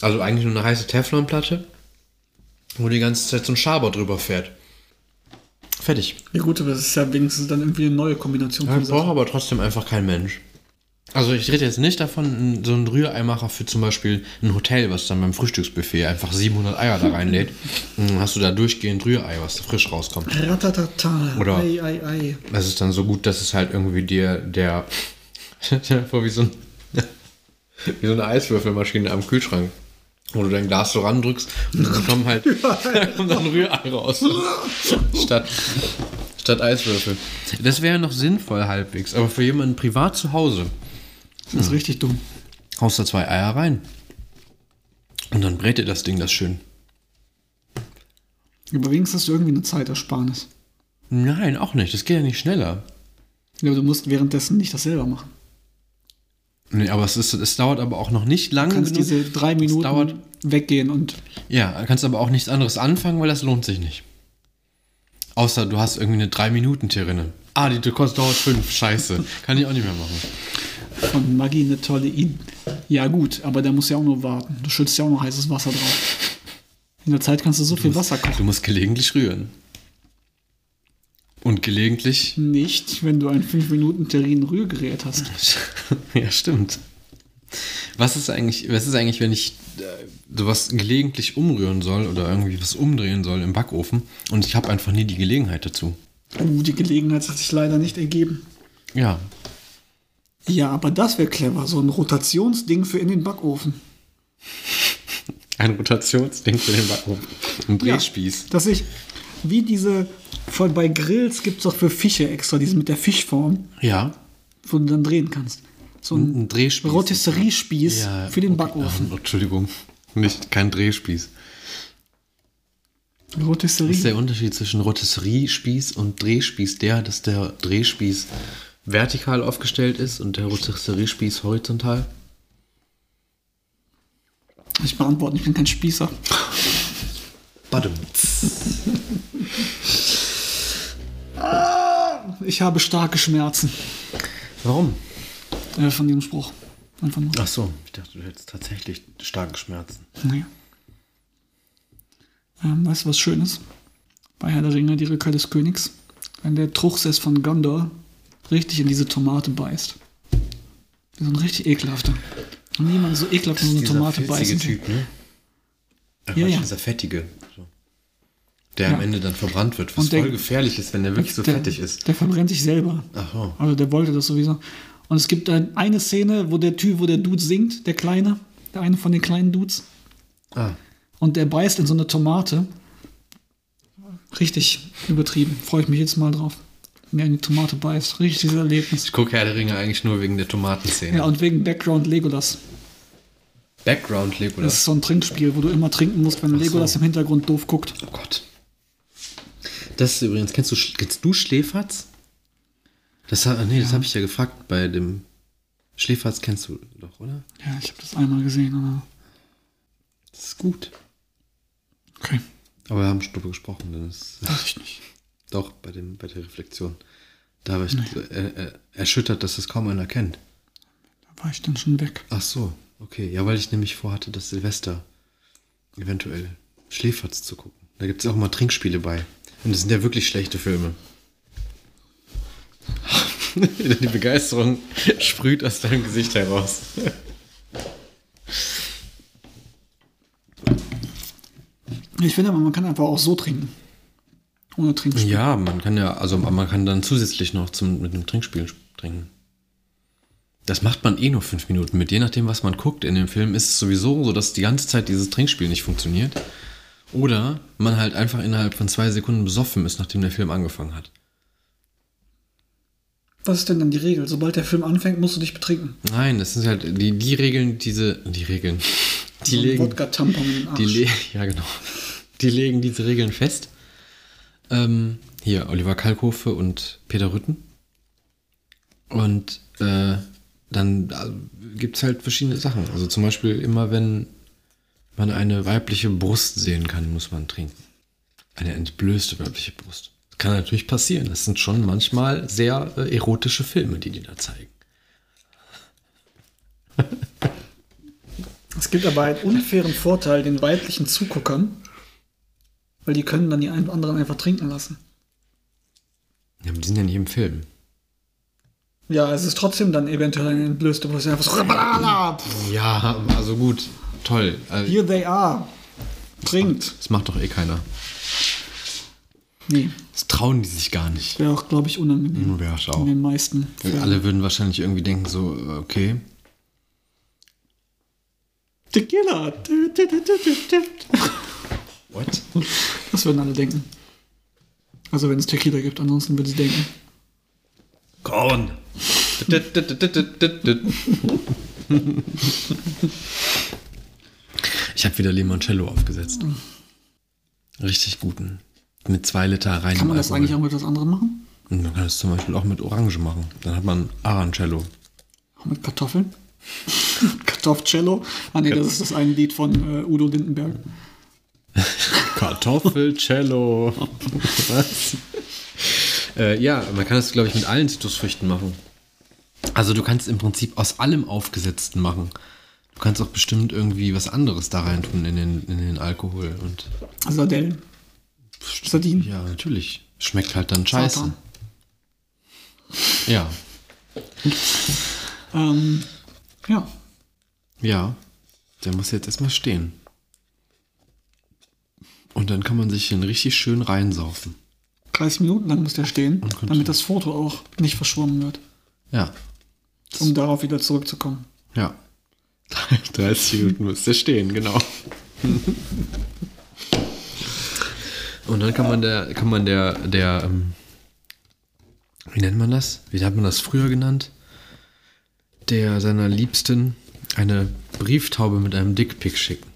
Also eigentlich nur eine heiße Teflonplatte, wo die ganze Zeit so ein Schaber drüber fährt. Fertig. Ja gut, aber das ist ja wenigstens dann irgendwie eine neue Kombination. Ja, Sachen. braucht aber trotzdem einfach kein Mensch. Also ich rede jetzt nicht davon, so ein Rühreimacher für zum Beispiel ein Hotel, was dann beim Frühstücksbuffet einfach 700 Eier da reinlädt. Dann hast du da durchgehend Rührei, was da frisch rauskommt. Ratatata. Oder- Ei, ei, ei. Das ist dann so gut, dass es halt irgendwie dir der. Stell dir vor, wie so, ein, wie so eine Eiswürfelmaschine am Kühlschrank. Wo du dein Glas so randrückst und dann kommen halt da kommt dann Rührei raus. statt, statt Eiswürfel. Das wäre noch sinnvoll halbwegs, aber für jemanden privat zu Hause Das ist richtig dumm. haust da zwei Eier rein. Und dann brät dir das Ding das schön. Aber wenigstens hast du irgendwie eine Zeitersparnis. Nein, auch nicht. Das geht ja nicht schneller. Ja, aber du musst währenddessen nicht das selber machen. Nee, aber es, ist, es dauert aber auch noch nicht lange. Du kannst genug. diese drei Minuten dauert- weggehen und Ja, du kannst aber auch nichts anderes anfangen, weil das lohnt sich nicht. Außer du hast irgendwie eine 3-Minuten-Terrine. Ah, die kostet dauert 5. Scheiße. Kann ich auch nicht mehr machen. von Maggi eine tolle Idee. Ja gut, aber der muss ja auch nur warten. Du schützt ja auch noch heißes Wasser drauf. In der Zeit kannst du so viel Wasser Du kochen. musst gelegentlich rühren. Und gelegentlich. Nicht, wenn du ein 5 Minuten Terrin Rührgerät hast. ja, stimmt. Was ist eigentlich, was ist eigentlich, wenn ich äh, sowas gelegentlich umrühren soll oder irgendwie was umdrehen soll im Backofen und ich habe einfach nie die Gelegenheit dazu? Uh, die Gelegenheit hat sich leider nicht ergeben. Ja. Ja, aber das wäre clever. So ein Rotationsding für in den Backofen. Ein Rotationsding für den Backofen. Ein Drehspieß. Ja, dass ich, wie diese, voll bei Grills gibt es doch für Fische extra, diese mit der Fischform, Ja. wo du dann drehen kannst. So ein, Ein Drehspieß. Rotisseriespieß Ja, für den okay. Backofen. Ah, Entschuldigung. Nicht, kein Drehspieß. Was Rotisserie. ist der Unterschied zwischen Rotisseriespieß und Drehspieß? Der, dass der Drehspieß vertikal aufgestellt ist und der Rotisseriespieß horizontal? Ich beantworte, ich bin kein Spießer. Badum. Ich habe starke Schmerzen Warum? äh, von diesem Spruch. Einfach nur. Ach so, ich dachte, du hättest tatsächlich starke Schmerzen. Nee. Ähm, weißt du, was schön ist? Bei Herr der Ringe, die Rückkehr des Königs, wenn der Truchsess von Gondor richtig in diese Tomate beißt. So ein richtig ekelhafter. Und niemand so ekelhaft in so eine Tomate beißen. Typ, ne? Ach, Ja, ja. Dieser fettige. So. Der Ja. am Ende dann verbrannt wird, was der- voll gefährlich ist, wenn der wirklich so der, fettig ist. Der verbrennt sich selber. Ach so. Also der wollte das sowieso. Und es gibt eine Szene, wo der Typ, wo der Dude singt, der Kleine, der eine von den kleinen Dudes. Ah. Und der beißt in so eine Tomate. Richtig übertrieben. Freue ich mich jetzt mal drauf. Wenn er in die Tomate beißt. Richtiges Erlebnis. Ich gucke Herr der Ringe eigentlich nur wegen der Tomatenszene. Ja, und wegen Background Legolas. Background Das Legolas. ist so ein Trinkspiel, wo du immer trinken musst, wenn so. Legolas im Hintergrund doof guckt. Oh Gott. Das ist übrigens, kennst du, kennst du Schläferz? Das, nee, das habe ich ja gefragt bei dem Schläferz kennst du doch, oder? Ja, ich habe das einmal gesehen, aber. Das ist gut. Okay. Aber wir haben schon drüber gesprochen, denn es Weiß ich nicht. doch bei, dem, bei der Reflexion. Da war ich äh, äh, erschüttert, dass das kaum einer kennt. Da war ich dann schon weg. Ach so, okay. Ja, weil ich nämlich vorhatte, das Silvester eventuell Schläferz zu gucken. Da gibt es auch immer Trinkspiele bei. Und das sind ja wirklich schlechte Filme. Die Begeisterung sprüht aus deinem Gesicht heraus. Ich finde aber, man kann einfach auch so trinken. Ohne Trinkspiel. Ja, man kann ja, also man kann dann zusätzlich noch zum, mit einem Trinkspiel trinken. Das macht man eh nur fünf Minuten mit. Je nachdem, was man guckt in dem Film, ist es sowieso so, dass die ganze Zeit dieses Trinkspiel nicht funktioniert. Oder man halt einfach innerhalb von zwei Sekunden besoffen ist, nachdem der Film angefangen hat. Was ist denn dann die Regel? Sobald der Film anfängt, musst du dich betrinken. Nein, das sind halt die, die Regeln, diese. Die Regeln. Die So ein legen. Wodka-Tampon in den Arsch. Die ja, genau. Die legen diese Regeln fest. Ähm, hier, Oliver Kalkofe und Peter Rütten. Und äh, dann gibt es halt verschiedene Sachen. Also zum Beispiel immer, wenn man eine weibliche Brust sehen kann, muss man trinken. Eine entblößte weibliche Brust. Das kann natürlich passieren. Das sind schon manchmal sehr äh, erotische Filme, die die da zeigen. Es gibt aber einen unfairen Vorteil den weiblichen Zuguckern, weil die können dann die einen anderen einfach trinken lassen. Ja, aber die sind ja nicht im Film. Ja, es ist trotzdem dann eventuell eine entblößte Brust. Einfach so, pff, Ja, also gut. Toll. Also, here they are. Trinkt. das macht doch eh keiner. Nee, Das trauen die sich gar nicht. wäre auch, glaube ich, unangenehm. Wäre es In auch. den meisten Fällen. Alle würden wahrscheinlich irgendwie denken so, okay. Tequila. What? Das würden alle denken. Also wenn es Tequila gibt, ansonsten würde sie denken. Korn. Ich habe wieder Limoncello aufgesetzt. Richtig guten. Mit zwei Liter rein. Kann man das eigentlich auch mit was anderem machen? Und man kann es zum Beispiel auch mit Orange machen. Dann hat man Arancello. Auch mit Kartoffeln? Kartoffelcello? Ah nee, das ist das eine Lied von äh, Udo Lindenberg. Kartoffelcello. Was? Äh, ja, man kann das, glaube ich, mit allen Zitrusfrüchten machen. Also du kannst im Prinzip aus allem Aufgesetzten machen. Du kannst auch bestimmt irgendwie was anderes da rein tun in den, in den Alkohol. Und Sardellen. Sardinen. ja, natürlich. Schmeckt halt dann scheiße. Satan. Ja. Ähm, ja. Ja. Der muss jetzt erstmal stehen. Und dann kann man sich den richtig schön reinsaufen. 30 Minuten lang muss der stehen, damit das Foto auch nicht verschwommen wird. Ja. Um darauf wieder zurückzukommen. Ja. 30 Minuten muss der stehen, genau. Und dann kann man der, kann man der, der, ähm, wie nennt man das? Wie hat man das früher genannt? Der seiner Liebsten eine Brieftaube mit einem Dickpick schicken.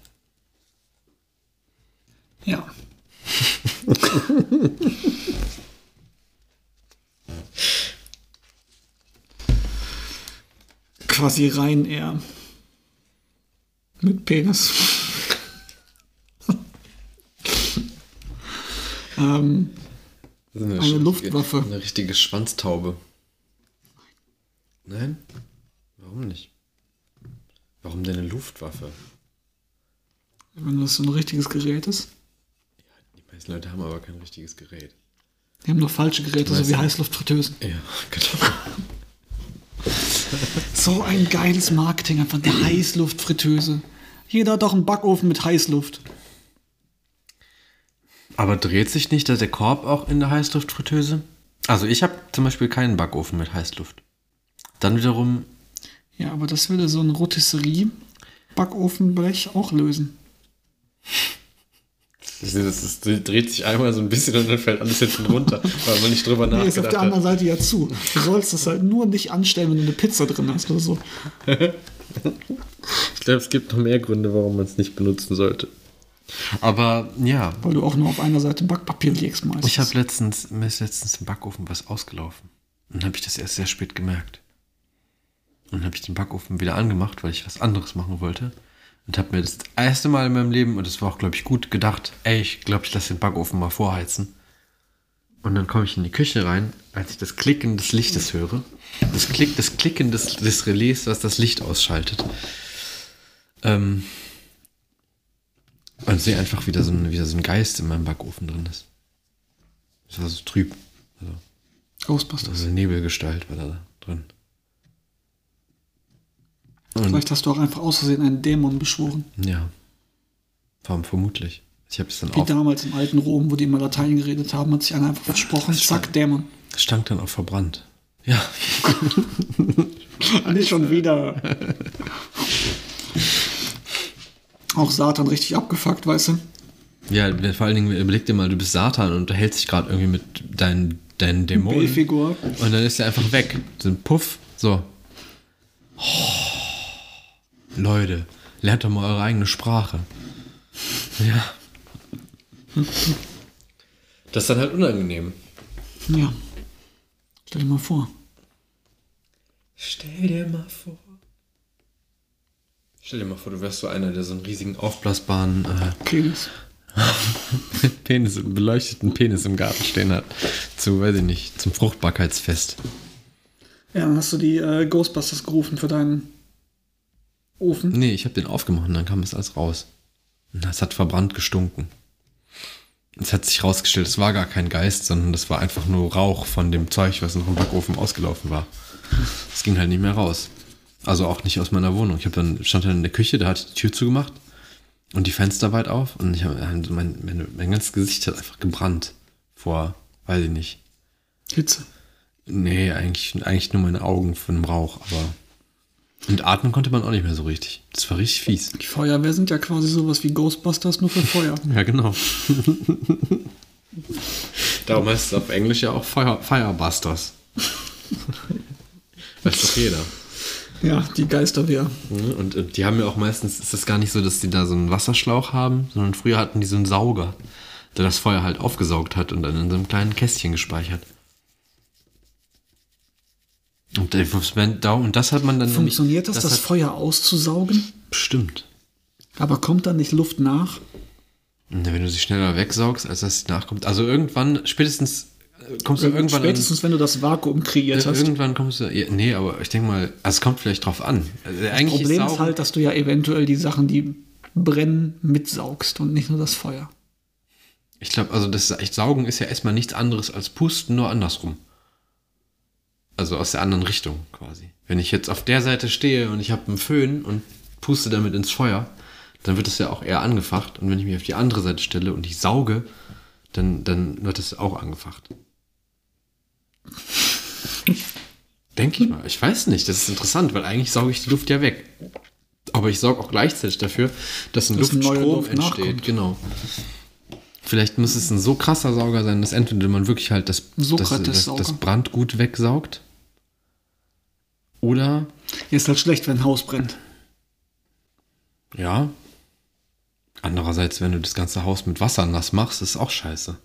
Ja. Quasi rein eher. Mit Penis. ähm, eine, Eine Luftwaffe. Eine richtige Schwanztaube. Nein? Warum nicht? Warum denn eine Luftwaffe? wenn das so ein richtiges Gerät ist. Die meisten Leute haben aber kein richtiges Gerät. Die haben nur falsche Geräte, so wie Heißluftfritteusen. Ja, genau. So ein geiles Marketing, einfach eine Heißluftfritteuse. Jeder hat doch einen Backofen mit Heißluft. Aber dreht sich nicht der Korb auch in der Heißluftfritteuse? Also ich habe zum Beispiel keinen Backofen mit Heißluft. Dann wiederum, Ja, aber das würde so ein Rotisserie-Backofenblech auch lösen. Das, das, das dreht sich einmal so ein bisschen und dann fällt alles hinten runter, weil man nicht drüber Nee, ist auf nachgedacht der anderen hat. Seite ja zu. Du sollst das halt nur nicht anstellen, wenn du eine Pizza drin hast oder so. Ich glaube, es gibt noch mehr Gründe, warum man es nicht benutzen sollte. Aber ja, Weil du auch nur auf einer Seite Backpapier legst meistens. ich habe letztens, mir ist letztens im Backofen was ausgelaufen. Und dann habe ich das erst sehr spät gemerkt. Und dann habe ich den Backofen wieder angemacht, weil ich was anderes machen wollte. Und habe mir das erste Mal in meinem Leben, und das war auch, glaube ich, gut gedacht, ey, ich glaube, ich lasse den Backofen mal vorheizen. Und dann komme ich in die Küche rein, als ich das Klicken des Lichtes höre. Das, Klick, das Klicken des, des Relais, was das Licht ausschaltet. Ähm, und sehe einfach wieder so, ein, wieder so ein Geist in meinem Backofen drin ist. Das war so trüb. Also, Ghostbusters. also eine Nebelgestalt war da drin. Vielleicht hast du auch einfach aus Versehen einen Dämon beschworen. ja, Verm- vermutlich. Ich habe es dann Wie auch. damals im alten Rom, wo die immer Latein geredet haben, hat sich einer einfach versprochen, zack, Dämon. Es stank dann auch verbrannt. Ja. Nicht schon wieder. Auch Satan richtig abgefuckt, weißt du? Ja, vor allen Dingen überleg dir mal, du bist Satan und unterhältst dich gerade irgendwie mit deinen, deinen Dämonen. Und dann ist er einfach weg. So ein Puff. So. Oh. Leute, lernt doch mal eure eigene Sprache. Ja. Das ist dann halt unangenehm. Ja. Stell dir mal vor. Stell dir mal vor. Stell dir mal vor, du wärst so einer, der so einen riesigen aufblasbaren äh, Penis. Penis, beleuchteten Penis im Garten stehen hat. Zu, weiß ich nicht, zum Fruchtbarkeitsfest. Ja, dann hast du die äh, Ghostbusters gerufen für deinen Ofen. Nee, ich habe den aufgemacht und dann kam es alles raus. Und es hat verbrannt gestunken. Es hat sich rausgestellt, es war gar kein Geist, sondern das war einfach nur Rauch von dem Zeug, was noch im Backofen ausgelaufen war. Es ging halt nicht mehr raus. Also auch nicht aus meiner Wohnung. Ich habe dann stand dann in der Küche, da hatte ich die Tür zugemacht und die Fenster weit auf und ich habe mein, mein, mein ganzes Gesicht hat einfach gebrannt vor, weiß ich nicht. Hitze. Nee, eigentlich, eigentlich nur meine Augen von dem Rauch, aber und atmen konnte man auch nicht mehr so richtig. Das war richtig fies. Die Feuerwehr sind ja quasi sowas wie Ghostbusters, nur für Feuer. Ja, genau. Darum heißt es auf Englisch ja auch Fire, Firebusters. Weiß doch jeder. Ja, die Geisterwehr. Und, und die haben ja auch meistens, ist das gar nicht so, dass die da so einen Wasserschlauch haben, sondern früher hatten die so einen Sauger, der das Feuer halt aufgesaugt hat und dann in so einem kleinen Kästchen gespeichert. Und, äh, und das hat man dann Funktioniert das, nämlich, das hat, Feuer auszusaugen? Bestimmt. Aber kommt dann nicht Luft nach? Wenn du sie schneller wegsaugst, als dass sie nachkommt. Also irgendwann, spätestens äh, kommst du irgendwann Spätestens, wenn du das Vakuum kreiert an, hast. irgendwann kommst du. Ja, nee, aber ich denke mal, also es kommt vielleicht drauf an. Also eigentlich Problem ist Saugen- halt, dass du ja eventuell die Sachen, die brennen, mitsaugst und nicht nur das Feuer. Ich glaube, also das Saugen ist ja erstmal nichts anderes als Pusten, nur andersrum. Also aus der anderen Richtung quasi. Wenn ich jetzt auf der Seite stehe und ich habe einen Föhn und puste damit ins Feuer, dann wird es ja auch eher angefacht. Und wenn ich mich auf die andere Seite stelle und ich sauge, dann, dann wird es auch angefacht. Denke ich mal. Ich weiß nicht, das ist interessant, weil eigentlich sauge ich die Luft ja weg. Aber ich sorge auch gleichzeitig dafür, dass ein Dass Luftstrom Luft entsteht. nachkommt. Genau. Vielleicht muss es ein so krasser Sauger sein, dass entweder man wirklich halt das, das, das, das Brandgut wegsaugt. Oder, Ist halt schlecht, wenn ein Haus brennt. ja. Andererseits, wenn du das ganze Haus mit Wasser nass machst, ist auch scheiße.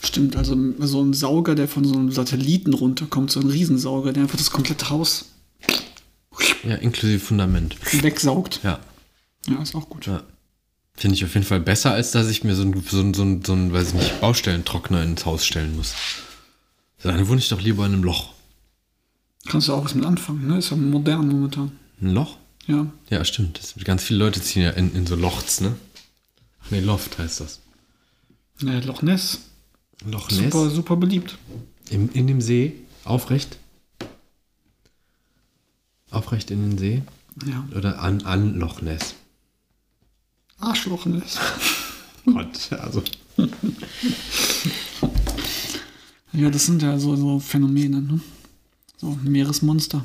Stimmt, also so ein Sauger, der von so einem Satelliten runterkommt, so ein Riesensauger, der einfach das komplette Haus Ja, inklusive Fundament. wegsaugt. Ja. Ja, ist auch gut. ja. Finde ich auf jeden Fall besser, als dass ich mir so einen, so einen, so einen, so einen weiß ich nicht, Baustellentrockner ins Haus stellen muss. Dann wohne ich doch lieber in einem Loch. Kannst du auch was mit anfangen, ne? Ist ja modern momentan. Ein Loch? Ja. Ja, stimmt. Das, ganz viele Leute ziehen ja in, in so Lochts, ne? Ach nee, Loft heißt das. ja Loch Ness. Loch Ness? Super, super beliebt. Im, in dem See? Aufrecht? Aufrecht in den See? Ja. Oder an, an Loch Ness? Arschloch Ness. Gott, also. Ja, das sind ja so, so Phänomene, ne? So Meeresmonster.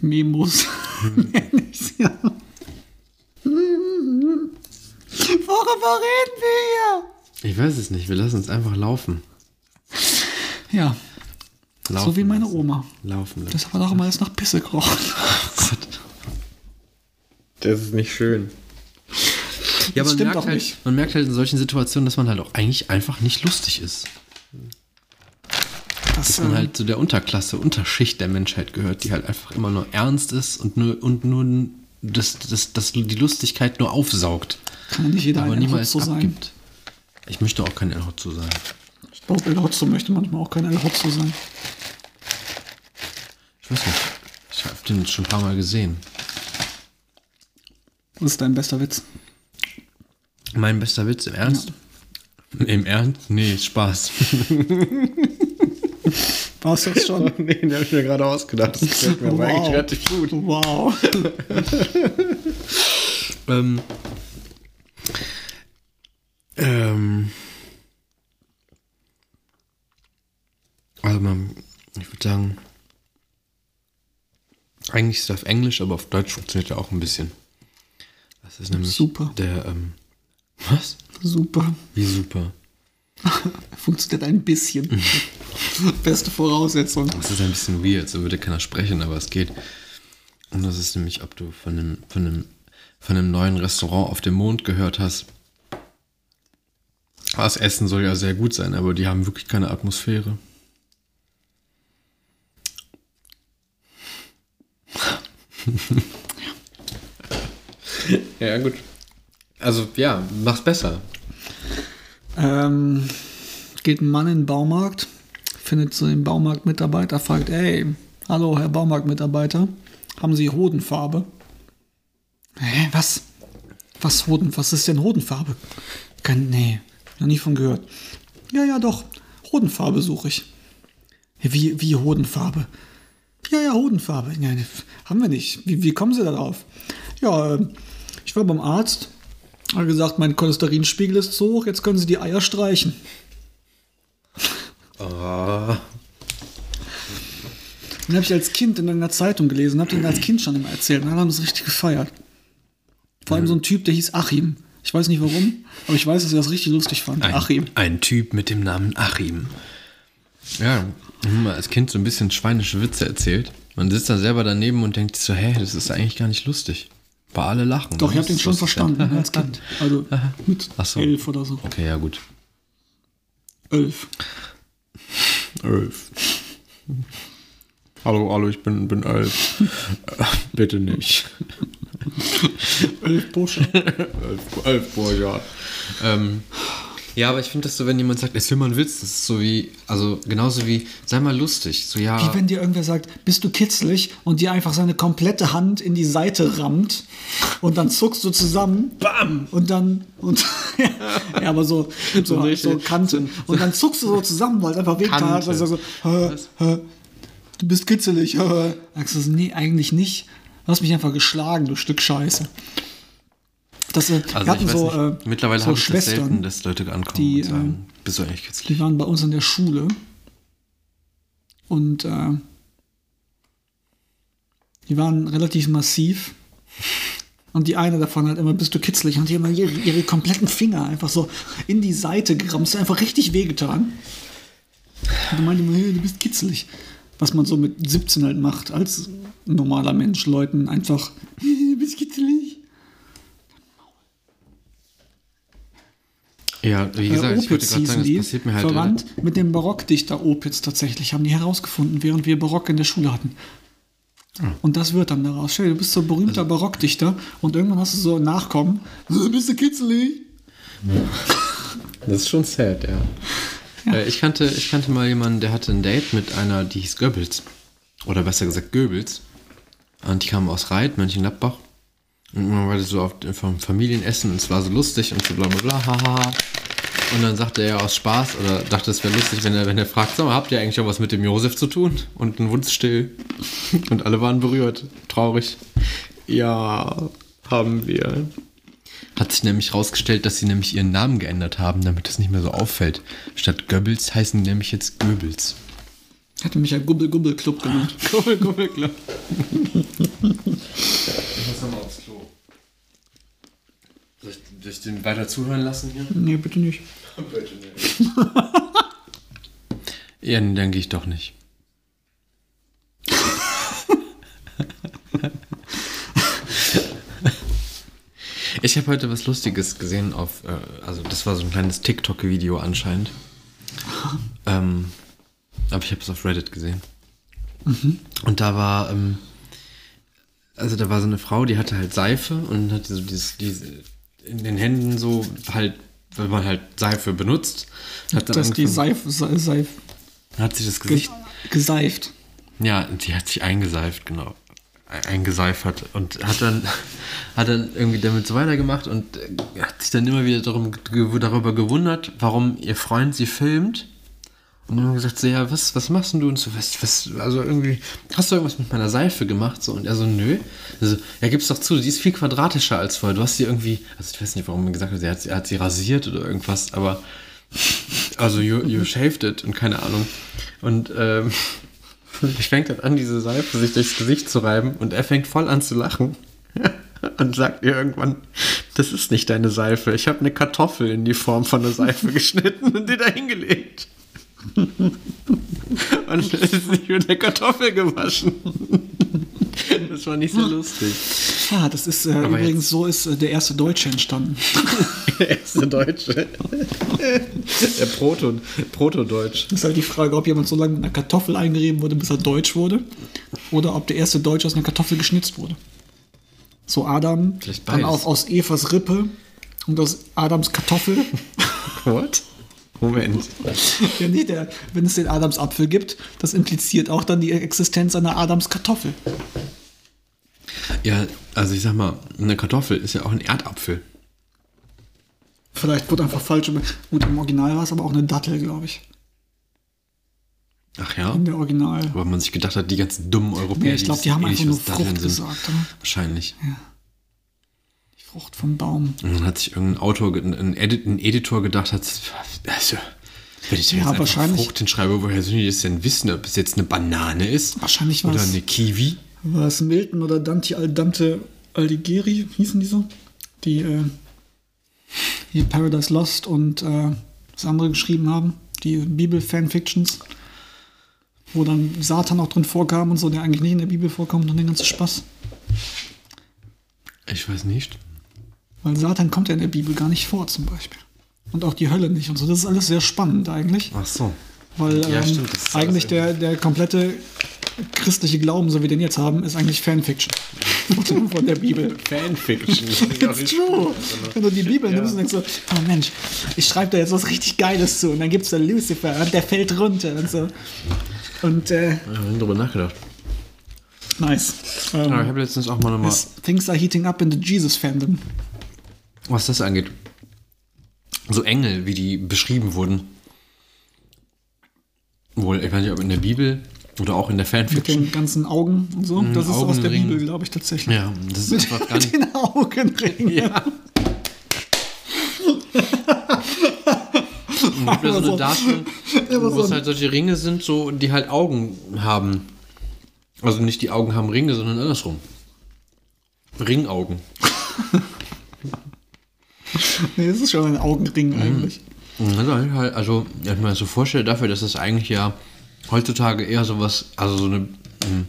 Memos. Ich's ja. Worüber reden wir Ich weiß es nicht. Wir lassen es einfach laufen. hier? Ja, laufen so wie meine lassen. Oma. Laufen lassen. Das hat auch immer alles nach Pisse gerochen. Gott. Das ist nicht schön. Ja, Das man stimmt merkt, auch halt, nicht. man merkt halt in solchen Situationen, dass man halt auch eigentlich einfach nicht lustig ist. Das, Dass man halt zu der Unterklasse, Unterschicht der Menschheit gehört, die halt einfach immer nur ernst ist und nur, und nur das, das, das, die Lustigkeit nur aufsaugt, kann ja nicht jeder aber niemals sein. abgibt. Ich möchte auch kein Elhotzo sein. Ich glaube, Elhotzo möchte manchmal auch kein Elhotzo sein. Ich weiß nicht. Ich habe den schon ein paar Mal gesehen. Was ist dein bester Witz? Mein bester Witz, im Ernst? Im Ernst? Nee, Spaß. War es jetzt schon? nee, den habe ich mir gerade ausgedacht. Das gefällt mir aber eigentlich relativ gut. Wow. Ähm, ähm, also man, sagen, eigentlich ist er auf Englisch, aber auf Deutsch funktioniert er auch ein bisschen. Das ist nämlich Super. der, ähm, was? Super. Wie super. Funktioniert ein bisschen. Beste Voraussetzung. Das ist ein bisschen weird, so würde keiner sprechen, aber es geht. Und das ist nämlich, ob du von einem, von einem, von einem neuen Restaurant auf dem Mond gehört hast. Das Essen soll ja sehr gut sein, aber die haben wirklich keine Atmosphäre. ja, gut. Also, ja, mach's besser. Ähm, geht ein Mann in den Baumarkt, findet so den Baumarktmitarbeiter, fragt, ey, hallo Herr Baumarktmitarbeiter, haben Sie Hodenfarbe? Hä, was? Was Hoden, was ist denn Hodenfarbe? Kein, nee, noch nie von gehört. Ja, ja, doch, Hodenfarbe suche ich. Wie, wie Hodenfarbe? Ja, ja, Hodenfarbe. Ja, ne, haben wir nicht. Wie, wie kommen Sie da drauf? Ja, äh, ich war beim Arzt, hat gesagt, mein Cholesterinspiegel ist zu hoch, jetzt können Sie die Eier streichen. Ah. Den habe ich als Kind in einer Zeitung gelesen, habe den als Kind schon immer erzählt und alle haben es richtig gefeiert. Vor allem so ein Typ, der hieß Achim. Ich weiß nicht warum, aber ich weiß, dass er das richtig lustig fand. Ein, Achim. Ein Typ mit dem Namen Achim. Ja, als Kind so ein bisschen schweinische Witze erzählt. Man sitzt da selber daneben und denkt so, hä, das ist eigentlich gar nicht lustig. Weil alle lachen. Doch, ich Das habe den schon verstanden als Kind. Also mit so. elf oder so. Okay, ja gut. Elf. Elf. Hallo, hallo, ich bin, bin elf. Bitte nicht. Elf Bursche. elf, elf Boah, ähm, ja, aber ich finde das so, wenn jemand sagt, erzähl mal einen Witz, das ist so wie, also genauso wie, sei mal lustig. So, ja. Wie wenn dir irgendwer sagt, bist du kitzlig und dir einfach seine komplette Hand in die Seite rammt und dann zuckst du zusammen. Bam! Und dann, und, ja, aber so, so, so, richtig- Kante. Und dann zuckst du so zusammen, weil es einfach wehtat. Also so, hä, Was? hä, du bist kitzelig. hä. Sagst du so, nee, eigentlich nicht. Du hast mich einfach geschlagen, du Stück Scheiße. Das, äh, wir also hatten ich weiß so, nicht. äh, Mittlerweile so habe ich das selten, dass Leute ankommen die, und sagen, bist du eigentlich kitzlig? die waren bei uns in der Schule und äh, die waren relativ massiv. Und die eine davon hat immer, bist du kitzlig, und die haben ihre, ihre kompletten Finger einfach so in die Seite gerammt. Das hat einfach richtig wehgetan. Und du meinte immer, hey, du bist kitzlig. Was man so mit 17 halt macht, als normaler Mensch, Leuten einfach, du bist kitzlig. Ja, wie gesagt, Äh, ich wollte Opitz gerade sagen, das passiert mir halt. verwandt mit dem Barockdichter Opitz tatsächlich, haben die herausgefunden, während wir Barock in der Schule hatten. Ah. Und das wird dann daraus. Stell du bist so ein berühmter Also Barockdichter und irgendwann hast du so Nachkommen. "Äh, Bist du kitzelig? Das ist schon sad, ja. Äh, Ich, kannte, ich kannte mal jemanden, der hatte ein Date mit einer, die hieß Goebbels. Oder besser gesagt Goebbels. Und die kam aus Reit, Mönchengladbach. Und man war so auf, vom Familienessen und es war so lustig und so bla bla bla, haha. Und dann sagte er aus Spaß oder dachte, es wäre lustig, wenn er, wenn er fragt, sag mal, habt ihr eigentlich auch was mit dem Josef zu tun? Und dann wurde es still. Und alle waren berührt, traurig. Ja, haben wir. Hat sich nämlich rausgestellt, dass sie nämlich ihren Namen geändert haben, damit es nicht mehr so auffällt. Statt Goebbels heißen die nämlich jetzt Goebbels. Hatte mich ja Gubbel Gubbel Club genannt. Gubbel, Gubbel, klar. Ich muss nochmal aufs. Soll ich, den weiter zuhören lassen hier? Nee, bitte nicht. Bitte nicht. ja, dann denke ich doch nicht. Ich habe heute was Lustiges gesehen auf, äh, also das war so ein kleines TikTok-Video anscheinend. ähm, aber ich habe es auf Reddit gesehen. Und da war, ähm, also da war so eine Frau, die hatte halt Seife und hatte so dieses, diese in den Händen so halt, wenn man halt Seife benutzt, hat dann Dass die Seife, Se- Seife hat sich das ge Gesicht, geseift. ja, die hat sich eingeseift, genau, eingeseifert und hat dann, hat dann irgendwie damit so weitergemacht und äh, hat sich dann immer wieder darum, darüber gewundert, warum ihr Freund sie filmt. Und dann haben wir gesagt, so, ja, was, was machst denn du? Und so, was, was, also irgendwie, hast du irgendwas mit meiner Seife gemacht? So, und er so, nö. Also, ja, gib's doch zu, die ist viel quadratischer als vorher. Du hast sie irgendwie, also ich weiß nicht, warum er gesagt hat, er hat, sie- er hat sie rasiert oder irgendwas, aber, also, you, you shaved it und keine Ahnung. Und, ähm, Ich fängt dann an, diese Seife sich durchs Gesicht zu reiben und er fängt voll an zu lachen. Und sagt ihr irgendwann, das ist nicht deine Seife. Ich habe eine Kartoffel in die Form von einer Seife geschnitten und die da hingelegt. Und ist nicht mit der Kartoffel gewaschen. Das war nicht so lustig. Ja, das ist äh, übrigens jetzt- so ist äh, der erste Deutsche entstanden. Der erste Deutsche. Der Proto, Proto-Deutsch. Das ist halt die Frage, ob jemand so lange mit einer Kartoffel eingerieben wurde, bis er deutsch wurde, oder ob der erste Deutsche aus einer Kartoffel geschnitzt wurde. So Adam, dann auch aus Evas Rippe und aus Adams Kartoffel. What? Moment. ja, nicht der, wenn es den Adams Apfel gibt, das impliziert auch dann die Existenz einer Adams Kartoffel. Ja, also ich sag mal, eine Kartoffel ist ja auch ein Erdapfel. Vielleicht wurde einfach falsch. über- Gut, im Original war es aber auch eine Dattel, glaube ich. Ach ja? In der Original. Weil man sich gedacht hat, die ganzen dummen Europäer. Nee, ich glaube, die haben einfach nicht, nur Datteln Frucht sind. gesagt. Oder? Wahrscheinlich. Die Frucht vom Baum. Und dann hat sich irgendein Autor, ein, Edit, ein Editor gedacht, hat, also, wenn ich da Ja, jetzt wahrscheinlich. Frucht hinschreibe, woher sollen die das denn wissen, ob es jetzt eine Banane ist? Wahrscheinlich war Oder eine Kiwi? War es Milton oder Dante Al Dante Alighieri, hießen die so? Die äh, hier Paradise Lost und äh, das andere geschrieben haben. Die Bibel-Fanfictions. Wo dann Satan auch drin vorkam und so, der eigentlich nicht in der Bibel vorkommt und den ganzen Spaß. Ich weiß nicht. Weil Satan kommt ja in der Bibel gar nicht vor, zum Beispiel. Und auch die Hölle nicht und so. Das ist alles sehr spannend eigentlich. Ach so. Weil Ja, ähm, stimmt, eigentlich alles der, der komplette christliche Glauben, so wie wir den jetzt haben, ist eigentlich Fanfiction von der Bibel. Fanfiction. It's true. Wenn du die Bibel nimmst und denkst so, oh Mensch, ich schreibe da jetzt was richtig Geiles zu und dann gibt es da Lucifer und der fällt runter und so. Und äh, Ich habe drüber nachgedacht. nice. Aber ich Ähm, habe letztens auch mal nochmal, things are heating up in the Jesus fandom. Was das angeht, so Engel, wie die beschrieben wurden. Wohl, ich weiß nicht, ob in der Bibel oder auch in der Mit Fanfiction. den ganzen Augen und so. Das ist aus der. Bibel, glaube ich, tatsächlich. Ja, das ist einfach gar Mit nicht. den Augenringen. Ja. Und gibt ja so eine Darstellung, wo es halt solche Ringe sind, so, die halt Augen haben. Also nicht die Augen haben Ringe, sondern andersrum. Ringaugen. Nee, das ist schon ein Augenring eigentlich. Und das ist halt, also, wenn man so vorstellt, dafür, dass das eigentlich ja heutzutage eher sowas, also so eine, ähm,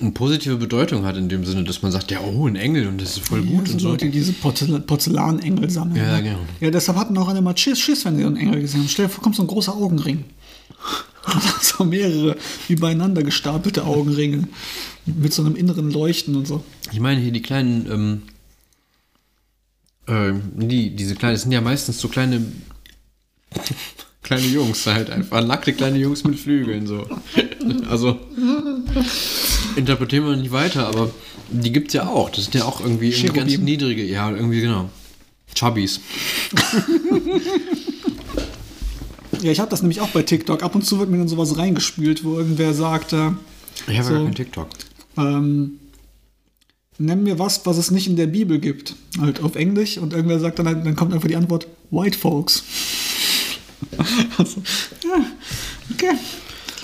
eine positive Bedeutung hat in dem Sinne, dass man sagt, ja, oh, ein Engel und das ist voll gut Ja, und so so. Leute, die diese Porzel Porzellanengel sammeln. Ja, ne? genau. Ja, deshalb hatten auch alle mal Schiss, Schiss, wenn sie einen Engel gesehen haben. Stell dir vor, kommt so ein großer Augenring. so mehrere übereinander gestapelte Augenringe. Mit so einem inneren Leuchten und so. Ich meine hier die kleinen, ähm, ähm, die, diese kleinen, das sind ja meistens so kleine, kleine Jungs halt einfach, nackte kleine Jungs mit Flügeln so. Also, interpretieren wir nicht weiter, aber die gibt's ja auch. Das sind ja auch irgendwie, irgendwie ganz niedrige, ja, irgendwie genau. Chubbies. Ja, ich habe das nämlich auch bei TikTok. Ab und zu wird mir dann sowas reingespült, wo irgendwer sagt, äh, Ich habe So. ja gar kein TikTok. ähm, nenn mir was, was es nicht in der Bibel gibt. Halt auf Englisch. Und irgendwer sagt dann, dann kommt einfach die Antwort, White Folks. also, ja, okay.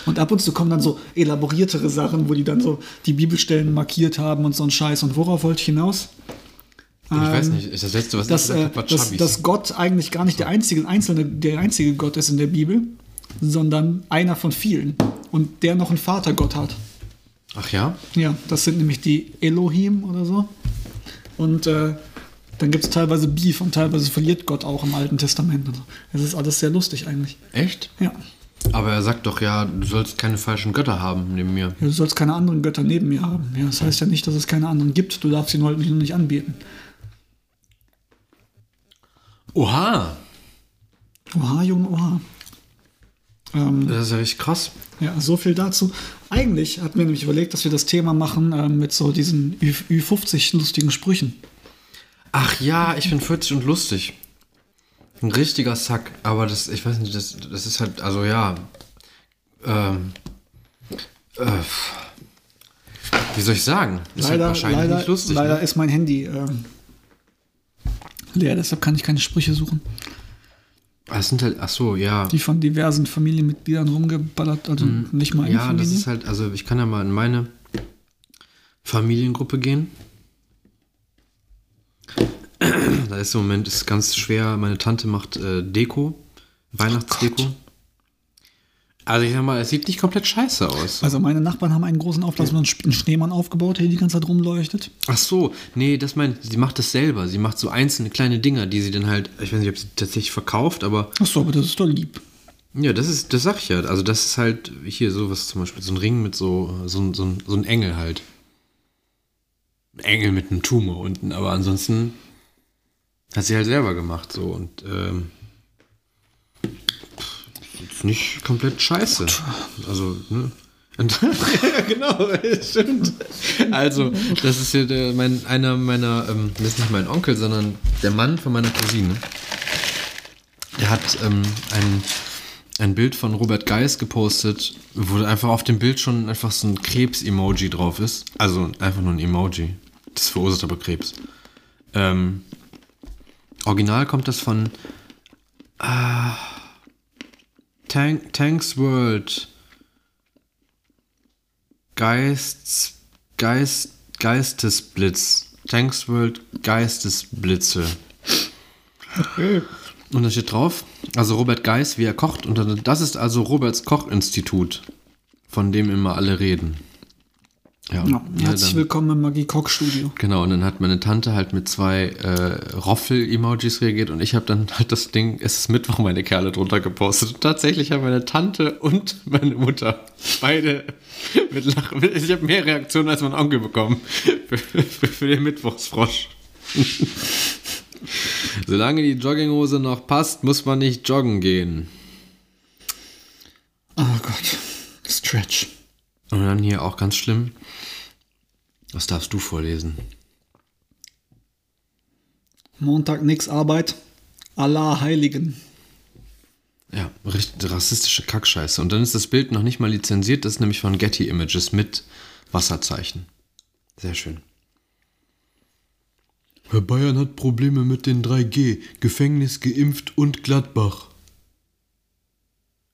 Und ab und zu kommen dann so elaboriertere Sachen, wo die dann so die Bibelstellen markiert haben und so ein Scheiß. Und worauf wollte ich hinaus? Ich weiß nicht, ist das letzte, was dass, ich gesagt habe, dass, dass Gott eigentlich gar nicht der einzige, einzelne, der einzige Gott ist in der Bibel, sondern einer von vielen. Und der noch einen Vatergott hat. Ach ja? Ja, das sind nämlich die Elohim oder so. Und äh, dann gibt es teilweise Beef und teilweise verliert Gott auch im Alten Testament. Und so. Das ist alles sehr lustig eigentlich. Echt? Ja. Aber er sagt doch ja, du sollst keine falschen Götter haben neben mir. Ja, Du sollst keine anderen Götter neben mir haben. Ja, das heißt ja nicht, dass es keine anderen gibt. Du darfst sie nur nur nicht anbieten. Oha! Oha, Junge, oha. Ähm, Das ist ja richtig krass. Ja, so viel dazu. Eigentlich hatten wir nämlich überlegt, dass wir das Thema machen ähm, mit so diesen Ü Ü50 lustigen Sprüchen. Ach ja, ich bin 40 und lustig. Ein richtiger Sack, aber das, ich weiß nicht, das, das ist halt, also ja. Ähm, äh, wie soll ich sagen? Ist halt Leider, wahrscheinlich leider, nicht lustig. leider ne? ist mein Handy ähm, leer, deshalb kann ich keine Sprüche suchen. Das sind halt, ach so, ja. Die von diversen Familienmitgliedern rumgeballert, also nicht mal eine Ja, Familie. das ist halt, also ich kann ja mal in meine Familiengruppe gehen. Da ist im Moment ist ganz schwer. Meine Tante macht äh, Deko, Weihnachtsdeko. Also ich sag mal, es sieht nicht komplett scheiße aus. Also meine Nachbarn haben einen großen Auflass mit einem Schneemann aufgebaut, der die ganze Zeit rumleuchtet. Ach so, nee, das meint, sie macht das selber. Sie macht so einzelne kleine Dinger, die sie dann halt, ich weiß nicht, ob sie tatsächlich verkauft, aber Ach so, aber das ist doch lieb. ja, das ist, das sag ich ja. Also das ist halt hier sowas zum Beispiel, so ein Ring mit so, so, so, so ein Engel halt. Ein Engel mit einem Tumor unten, aber ansonsten hat sie halt selber gemacht so und ähm, ist nicht komplett scheiße. Also, ne? Genau, stimmt. Also, das ist ja der, mein, einer meiner, ähm, das ist nicht mein Onkel, sondern der Mann von meiner Cousine. Der hat ähm, ein, ein Bild von Robert Geis gepostet, wo einfach auf dem Bild schon einfach so ein Krebs-Emoji drauf ist. Also einfach nur ein Emoji. Das verursacht aber Krebs. Ähm, original kommt das von ah, Tank, Tanks World. Geist, Geist, Geistesblitz. Tanks World Geistesblitze. Und da steht drauf, also Robert Geis, wie er kocht. Und das ist also Roberts Kochinstitut, von dem immer alle reden. Ja, Ja, ja, herzlich dann, willkommen im Magie Koch Studio. genau. Und dann hat meine Tante halt mit zwei äh, Roffel-Emojis reagiert und ich habe dann halt das Ding, es ist Mittwoch, meine Kerle drunter gepostet. Und tatsächlich haben meine Tante und meine Mutter beide mit Lachen. Ich habe mehr Reaktionen als mein Onkel bekommen für, für, für den Mittwochsfrosch. Solange die Jogginghose noch passt, muss man nicht joggen gehen. Oh Gott. Stretch. Und dann hier auch ganz schlimm. Was darfst du vorlesen? Montag nix Arbeit. Allah Heiligen. Ja, richtig rassistische Kackscheiße. Und dann ist das Bild noch nicht mal lizenziert. Das ist nämlich von Getty Images mit Wasserzeichen. Sehr schön. Herr Bayern hat Probleme mit den 3G. Gefängnis, geimpft und Gladbach.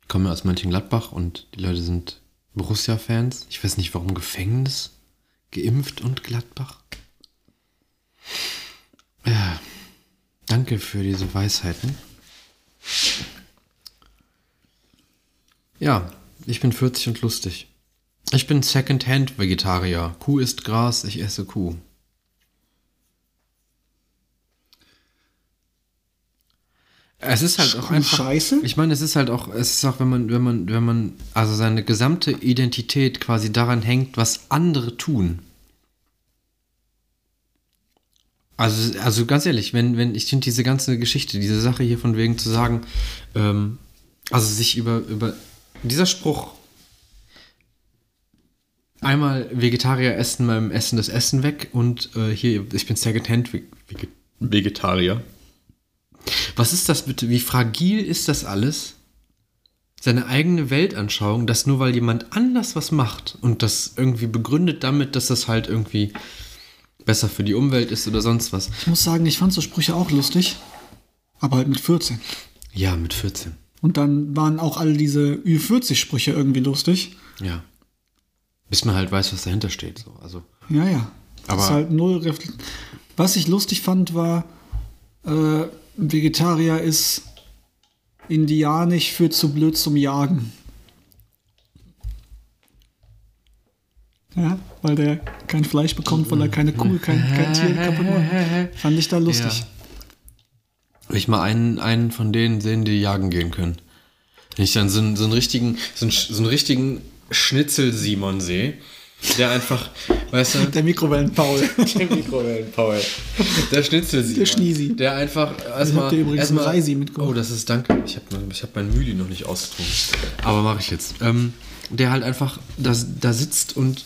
Ich komme aus Mönchengladbach und die Leute sind Borussia-Fans. Ich weiß nicht, warum Gefängnis, geimpft und Gladbach. Ja, danke für diese Weisheiten. Ja, ich bin 40 und lustig. Ich bin Second-Hand-Vegetarier. Kuh isst Gras, ich esse Kuh. Es ist halt auch einfach. Scheiße? Ich meine, es ist halt auch, es ist auch, wenn man, wenn man, wenn man, also seine gesamte Identität quasi daran hängt, was andere tun. Also, also ganz ehrlich, wenn, wenn, ich finde diese ganze Geschichte, diese Sache hier von wegen zu sagen, ähm, also sich über, über dieser Spruch, einmal Vegetarier essen beim Essen das Essen weg und äh, hier, ich bin Secondhand Ve- Vege- Vegetarier. Was ist das bitte? Wie fragil ist das alles? Seine eigene Weltanschauung, dass nur weil jemand anders was macht und das irgendwie begründet damit, dass das halt irgendwie besser für die Umwelt ist oder sonst was. Ich muss sagen, ich fand so Sprüche auch lustig. Aber halt mit 14. Ja, mit 14. Und dann waren auch all diese Ü40-Sprüche irgendwie lustig. Ja. Bis man halt weiß, was dahinter steht. So. Also, Ja, ja. Das Aber- ist halt null Refle- Was ich lustig fand, war, äh, Vegetarier ist indianisch für zu blöd zum Jagen. Ja, weil der kein Fleisch bekommt, weil er keine Kuh, kein, kein Tier kaputt macht. Fand ich da lustig. Will ich mal einen, einen von denen sehen, die jagen gehen können. Wenn ich dann so einen, so einen richtigen, so einen, so einen richtigen Schnitzel-Simon sehe, der einfach, weißt du, Der Mikrowellen-Paul. der Mikrowellen-Paul. Der Schnitzel-Simon. Der Schniesi. Der einfach erstmal. dir übrigens erstmal- Reisi mitgebracht. Oh, das ist danke. Ich habe ich hab mein Müli noch nicht ausgetrunken. Aber mache ich jetzt. Ähm, der halt einfach da, da sitzt und.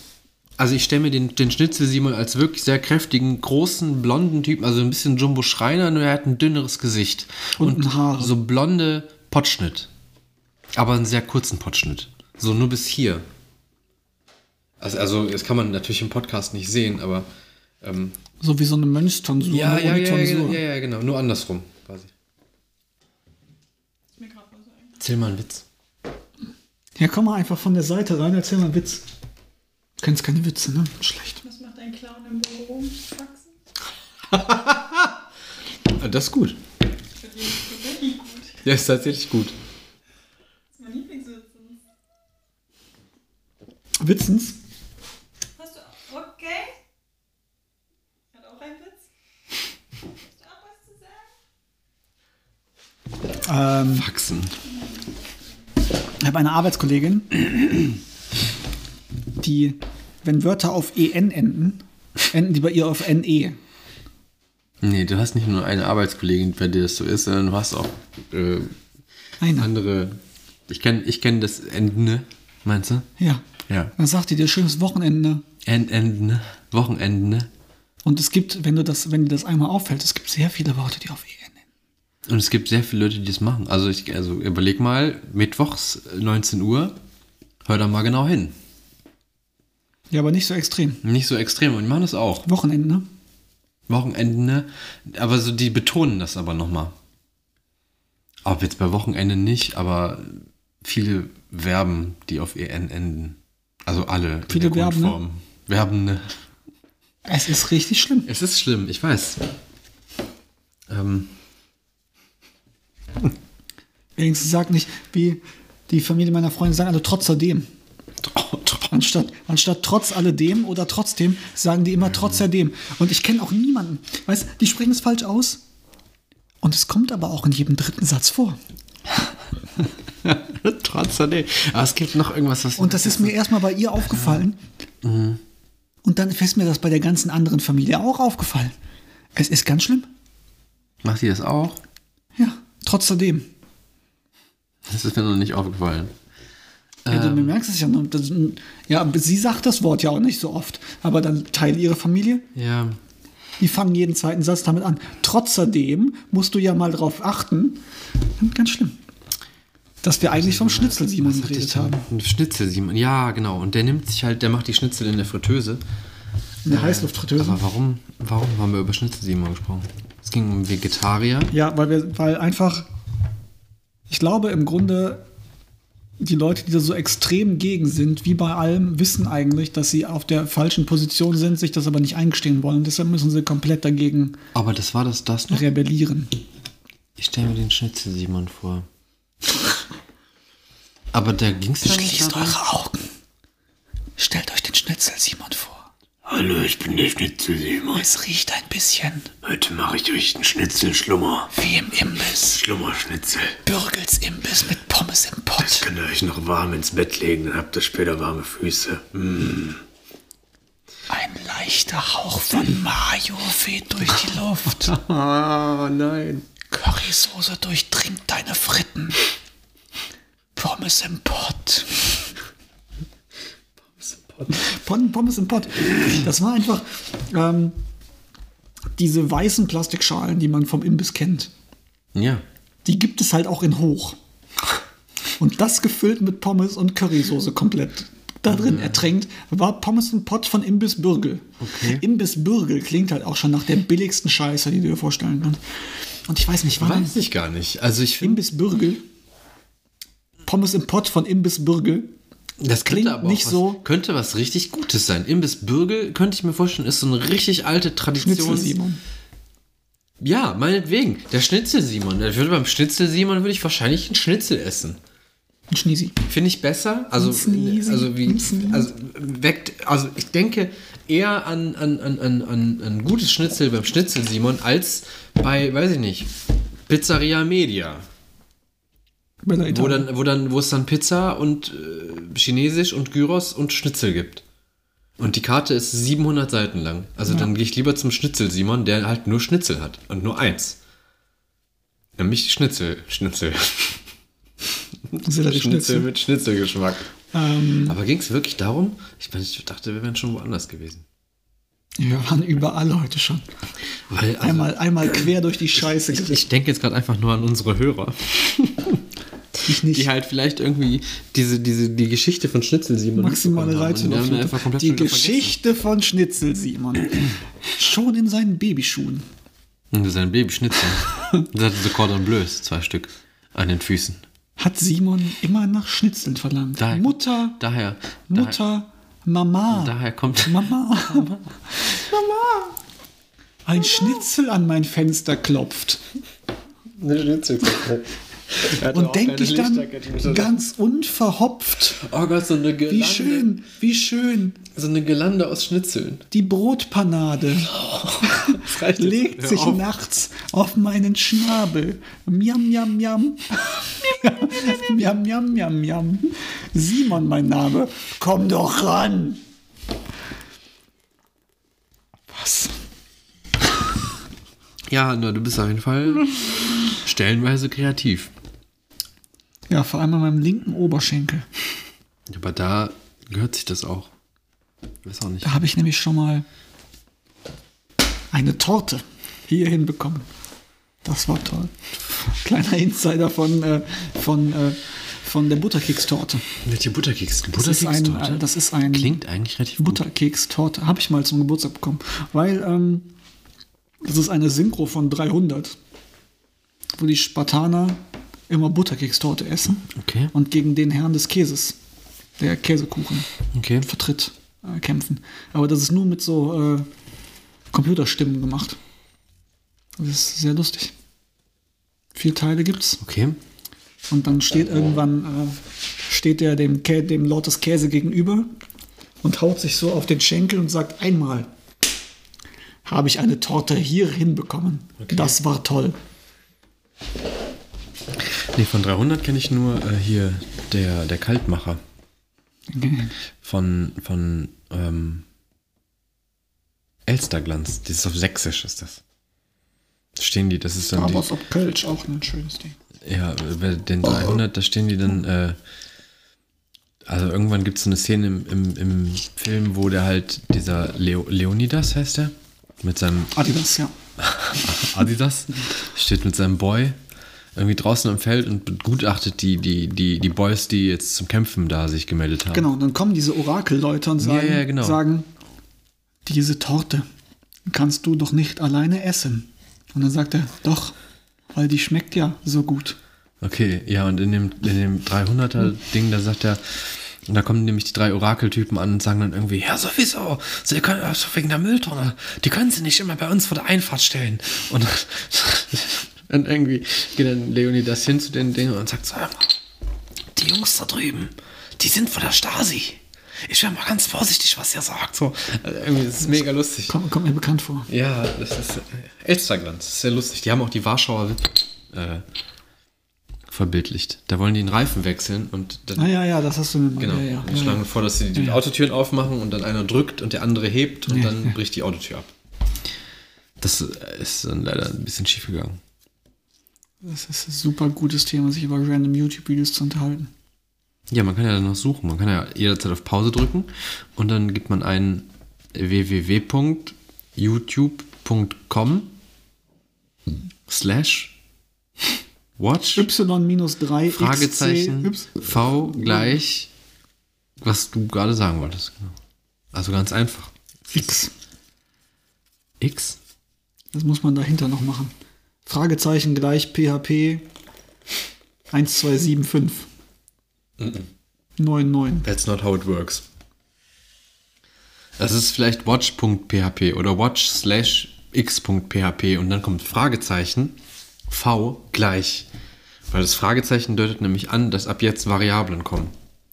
Also ich stelle mir den, den Schnitzel-Simon als wirklich sehr kräftigen, großen, blonden Typen, also ein bisschen Jumbo Schreiner, nur er hat ein dünneres Gesicht. Und Haare. So blonde Potschnitt. Aber einen sehr kurzen Potschnitt. So nur bis hier. Also, also das kann man natürlich im Podcast nicht sehen, aber ähm, So wie so eine Mönchstonsur. ja, nur ja, ohne ja, ja, Tonsur. ja, ja, genau. Nur andersrum quasi. Erzähl mal einen Witz. Ja, komm mal einfach von der Seite rein, erzähl mal einen Witz. Du kennst keine Witze, ne? Schlecht. Was macht ein Clown im Büro? Ah, Das ist gut. Ist. Ja, ist tatsächlich gut. Das ist mein Lieblingswitz. Witzens. Hast du okay? Hat auch einen Witz? Hast du auch was zu sagen? Ähm, Faxen. ich habe eine Arbeitskollegin, die, wenn Wörter auf EN enden, enden die bei ihr auf NE. Nee, du hast nicht nur eine Arbeitskollegin, bei der das so ist, sondern du hast auch äh, andere. Ich kenne ich kenn das Ende, meinst du? Ja. Ja. Dann sagt die dir schönes Wochenende. End, Ende, Wochenende. Und es gibt, wenn du das, wenn dir das einmal auffällt, es gibt sehr viele Worte, die auf enden. Und es gibt sehr viele Leute, die das machen. Also, ich, also überleg mal, mittwochs 19 Uhr, hör da mal genau hin. Ja, aber nicht so extrem. Nicht so extrem und die machen das auch. Wochenende, ne? Wochenende, aber so, die betonen das aber nochmal. Ob jetzt bei Wochenende nicht, aber viele Verben, die auf EN enden. Also alle. Viele in der Verben, ne? Grundform. Verben, ne? Es ist richtig schlimm. Es ist schlimm, ich weiß. Ähm, Wenigstens sag nicht, wie die Familie meiner Freunde sagen, also trotz alledem. Anstatt, anstatt trotz alledem oder trotzdem, sagen die immer trotz alledem. Und ich kenne auch niemanden. Weißt die sprechen es falsch aus. Und es kommt aber auch in jedem dritten Satz vor. Trotzdem. Aber es gibt noch irgendwas, was. Und das ist mir erstmal bei ihr aufgefallen. Und dann ist mir das bei der ganzen anderen Familie auch aufgefallen. Es ist ganz schlimm. Macht die das auch? Ja, trotz alledem. Das ist mir noch nicht aufgefallen. Ja, du bemerkst es ja. noch. Ja, sie sagt das Wort ja auch nicht so oft. Aber dann Teil ihrer Familie, Ja. die fangen jeden zweiten Satz damit an. Trotzdem musst du ja mal drauf achten. Ganz schlimm. Dass wir eigentlich vom Schnitzel Simon geredet haben. Schnitzel, Simon. Ja, genau. Und der nimmt sich halt, der macht die Schnitzel in der Fritteuse. In der Heißluftfritteuse. Aber warum, warum haben wir über Schnitzel, Simon gesprochen? Es ging um Vegetarier. Ja, weil wir, weil einfach, ich glaube im Grunde, die Leute, die da so extrem gegen sind, wie bei allem, wissen eigentlich, dass sie auf der falschen Position sind, sich das aber nicht eingestehen wollen. Deshalb müssen sie komplett dagegen Aber das war das, das noch? rebellieren. Ich stelle mir den Schnitzel, Simon, vor. Aber da ging es Schließt eure Augen. Stellt euch den Schnitzel Simon vor. Hallo, ich bin der Schnitzel Simon. Es riecht ein bisschen Heute mache ich euch einen Schnitzelschlummer. wie im Imbiss. Schlummerschnitzel. Bürgels Imbiss mit Pommes im Pott. Könnt ihr euch noch warm ins Bett legen, dann habt ihr später warme Füße. Mm. Ein leichter Hauch von Mayo weht durch die Luft. Ah, nein. Currysoße durchdringt deine Fritten. Pommes im Pott. Pom- Pommes im Pott. Das war einfach ähm, diese weißen Plastikschalen, die man vom Imbiss kennt. Ja. Die gibt es halt auch in hoch. Und das gefüllt mit Pommes und Currysoße komplett da drin ertränkt, war Pommes im Pott von Imbiss Bürgel. Okay. Imbiss Bürgel klingt halt auch schon nach der billigsten Scheiße, die du dir vorstellen kannst. Und ich weiß nicht, wann Weiß ich gar nicht. Also ich finde, Imbiss Bürgel, Pommes im Pott von Imbiss Bürgel, das klingt aber nicht was, so- könnte was richtig Gutes sein. Imbiss Bürgel, könnte ich mir vorstellen, ist so eine richtig alte Tradition. Schnitzel Simon. Ja, meinetwegen. Der Schnitzel Simon. Ich würde beim Schnitzel Simon würde ich wahrscheinlich einen Schnitzel essen. Ein Schniesi. Finde ich besser. Also, Ein also wie, Ein also weckt, also ich denke eher an, an, an, an, an, an gutes Schnitzel beim Schnitzel Simon als bei, weiß ich nicht, Pizzeria Media. Wo dann, wo dann, wo es dann Pizza und äh, Chinesisch und Gyros und Schnitzel gibt. Und die Karte ist 700 Seiten lang. Also dann gehe ich lieber zum Schnitzel Simon, der halt nur Schnitzel hat und nur eins. Nämlich Schnitzel, Schnitzel. Schnitzel Schnitzel. mit Schnitzelgeschmack. Ähm, Aber ging es wirklich darum? Ich, meine, ich dachte, wir wären schon woanders gewesen. wir waren überall heute schon. Weil, also, Einmal, einmal quer durch die Scheiße ich, gerissen. ich denke jetzt gerade einfach nur an unsere Hörer, Ich nicht. die halt vielleicht irgendwie diese, diese, die Geschichte von Schnitzel Simon Maximale Und die Die wieder vergessen. Geschichte von Schnitzel Simon. Schon in seinen Babyschuhen. Und das ist ein Babyschnitzel. das hatte so Cordon Bleus, zwei Stück, an den Füßen. hat Simon immer nach Schnitzeln verlangt. Daher- Mutter, Daher, Mutter, Mama. daher, daher kommt. Mama. Mama. Ein Schnitzel an mein Fenster klopft. Und denke ich dann ganz unverhopft. Oh Gott, so eine Girlande. Wie schön, wie schön. So eine Girlande aus Schnitzeln. Die Brotpanade jetzt. legt sich auf. nachts auf meinen Schnabel. Miam, miam, miam. miam, miam, miam, miam. Simon, mein Name. Komm doch ran. Was? Ja, na, du bist auf jeden Fall stellenweise kreativ. Ja, vor allem an meinem linken Oberschenkel. Aber da gehört sich das auch. Weiß auch nicht. Da habe ich nämlich schon mal eine Torte hier hinbekommen. Das war toll. Kleiner Insider von, äh, von, äh, von der Butterkekstorte. Welche Butterkeks? Das ist ein, Butterkekstorte? äh, das ist ein Klingt eigentlich relativ gut. Butterkekstorte. Habe ich mal zum Geburtstag bekommen. Weil ähm, das ist eine Synchro von 300, wo die Spartaner immer Butterkekstorte essen Okay. und gegen den Herrn des Käses, der Käsekuchen, Okay. vertritt, äh, kämpfen. Aber das ist nur mit so äh, Computerstimmen gemacht. Das ist sehr lustig. Vier Teile gibt's. Okay. Und dann steht irgendwann, äh, steht der dem, Kä dem Lord des Käse gegenüber und haut sich so auf den Schenkel und sagt, einmal habe ich eine Torte hier hinbekommen. Das war toll. Nee, von 300 kenne ich nur äh, hier der, der Kaltmacher. Von, von ähm, Elsterglanz. Das ist auf Sächsisch, ist das. Da Stehen die, das ist dann Aber die, Kölsch auch ein schönes Ding. Ja, bei den 300, da stehen die dann, äh, also irgendwann gibt es so eine Szene im, im, im Film, wo der halt, dieser Leo, Leonidas heißt der, mit seinem Adidas, ja. Adidas, steht mit seinem Boy irgendwie draußen am Feld und begutachtet die, die, die, die Boys, die jetzt zum Kämpfen da sich gemeldet haben. Genau, und dann kommen diese Orakelleute und sagen, Ja, ja, genau. sagen, diese Torte kannst du doch nicht alleine essen. Und dann sagt er, doch, weil die schmeckt ja so gut. Okay, ja, und in dem, in dem 300er-Ding, da sagt er, und da kommen nämlich die drei Orakeltypen an und sagen dann irgendwie, ja, sowieso, sie können, also wegen der Mülltonne, die können sie nicht immer bei uns vor der Einfahrt stellen. Und dann irgendwie geht dann Leonidas hin zu den Dingen und sagt so, die Jungs da drüben, die sind von der Stasi. Ich wäre mal ganz vorsichtig, was ihr sagt. So, also irgendwie, ist mega lustig. Kommt, kommt mir bekannt vor. Ja, das ist äh, Elsterglanz. Das ist sehr lustig. Die haben auch die Warschauer äh, verbildlicht. Da wollen die einen Reifen wechseln und dann, Ah ja, ja, das hast du mir mal. genau, Ja, ja, und ja, schlagen ja. vor, dass sie die Autotüren aufmachen und dann einer drückt und der andere hebt und Ja, dann ja. bricht die Autotür ab. Das äh, ist dann leider ein bisschen schief gegangen. Das ist ein super gutes Thema, sich über random YouTube-Videos zu unterhalten. Ja, man kann ja dann noch suchen. Man kann ja jederzeit auf Pause drücken und dann gibt man ein www.youtube.com slash watch Y-3 Fragezeichen V gleich, was du gerade sagen wolltest. Genau. Also ganz einfach. X. X? Das muss man dahinter noch machen. Fragezeichen gleich PHP 1275. 99. That's not how it works. Das ist vielleicht watch.php oder watch slash x.php und dann kommt Fragezeichen V gleich. Weil das Fragezeichen deutet nämlich an, dass ab jetzt Variablen kommen,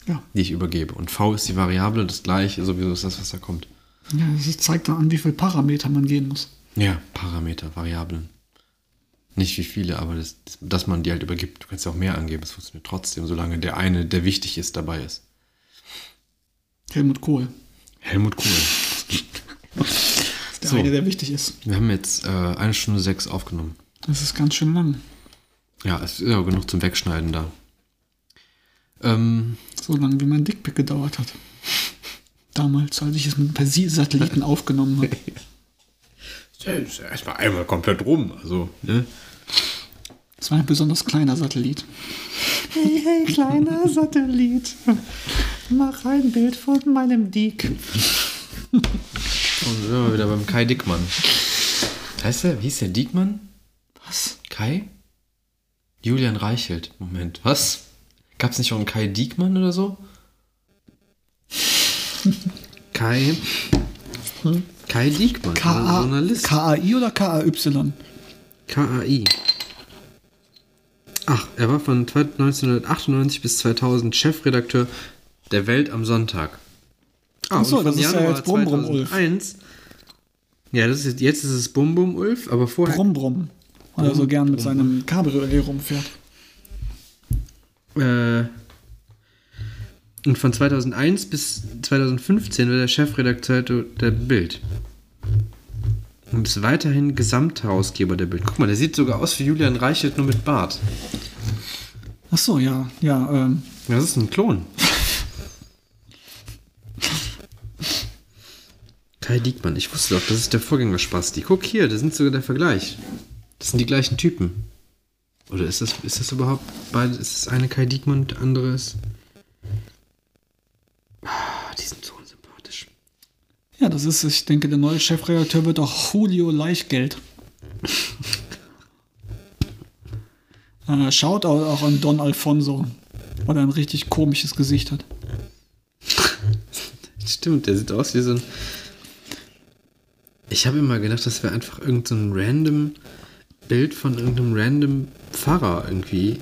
Ja. die ich übergebe. Und V ist die Variable, das gleiche, sowieso ist das, was da kommt. ja, das zeigt dann an, wie viele Parameter man gehen muss. Ja, Parameter, Variablen. Nicht wie viele, aber das, dass man die halt übergibt. Du kannst ja auch mehr angeben, es funktioniert trotzdem, solange der eine, der wichtig ist, dabei ist. Helmut Kohl. Helmut Kohl. ist der So. eine, der wichtig ist. Wir haben jetzt äh, eine Stunde sechs aufgenommen. Das ist ganz schön lang. Ja, es ist ja genug zum Wegschneiden da. Ähm, So lange, wie mein Dickpick gedauert hat. Damals, als ich es mit per Satelliten aufgenommen habe. ist ja erstmal einmal komplett rum. Also, ne? Das war ein besonders kleiner Satellit. Hey, hey, kleiner Satellit. Mach ein Bild von meinem Dick. Und sind wir wieder beim Kai Dickmann. Heißt der? Wie hieß der Diekmann? Was? Kai? Julian Reichelt. Moment, was? Gab es nicht auch einen Kai Diekmann oder so? Kai. Kai Diekmann, K.A. Journalist. KAI oder KAY? KAI. Ach, er war von 1998 bis 2000 Chefredakteur der Welt am Sonntag. Ah, Ach so, und von das ist ja Januar jetzt Brumm, Brumm, Ulf. 2001 Ja, das ist, jetzt ist es Bum Bum Ulf, aber vorher. Brumm, brumm. Weil er so gern mit seinem Cabriolet rumfährt. Äh, und von 2001 bis 2015 war der Chefredakteur der Bild. Und ist weiterhin Gesamtherausgeber der Bild. Guck mal, der sieht sogar aus wie Julian Reichelt, nur mit Bart. Ach so, ja, ja, ähm, Das ist ein Klon. Kai Diekmann, ich wusste doch, das ist der Vorgänger Spasti. Guck hier, da sind sogar der Vergleich. Das sind die gleichen Typen. Oder ist das, ist das überhaupt beide? Ist das eine Kai Diekmann und der andere ist. Ah, die sind so unsympathisch. ja, das ist, ich denke, der neue Chefredakteur wird auch Julio Leichgeld. äh, schaut auch, an Don Alfonso, weil er ein richtig komisches Gesicht hat. Stimmt, der sieht aus wie so ein. Ich habe immer gedacht, das wäre einfach irgendein so ein random Bild von irgendeinem random Pfarrer irgendwie.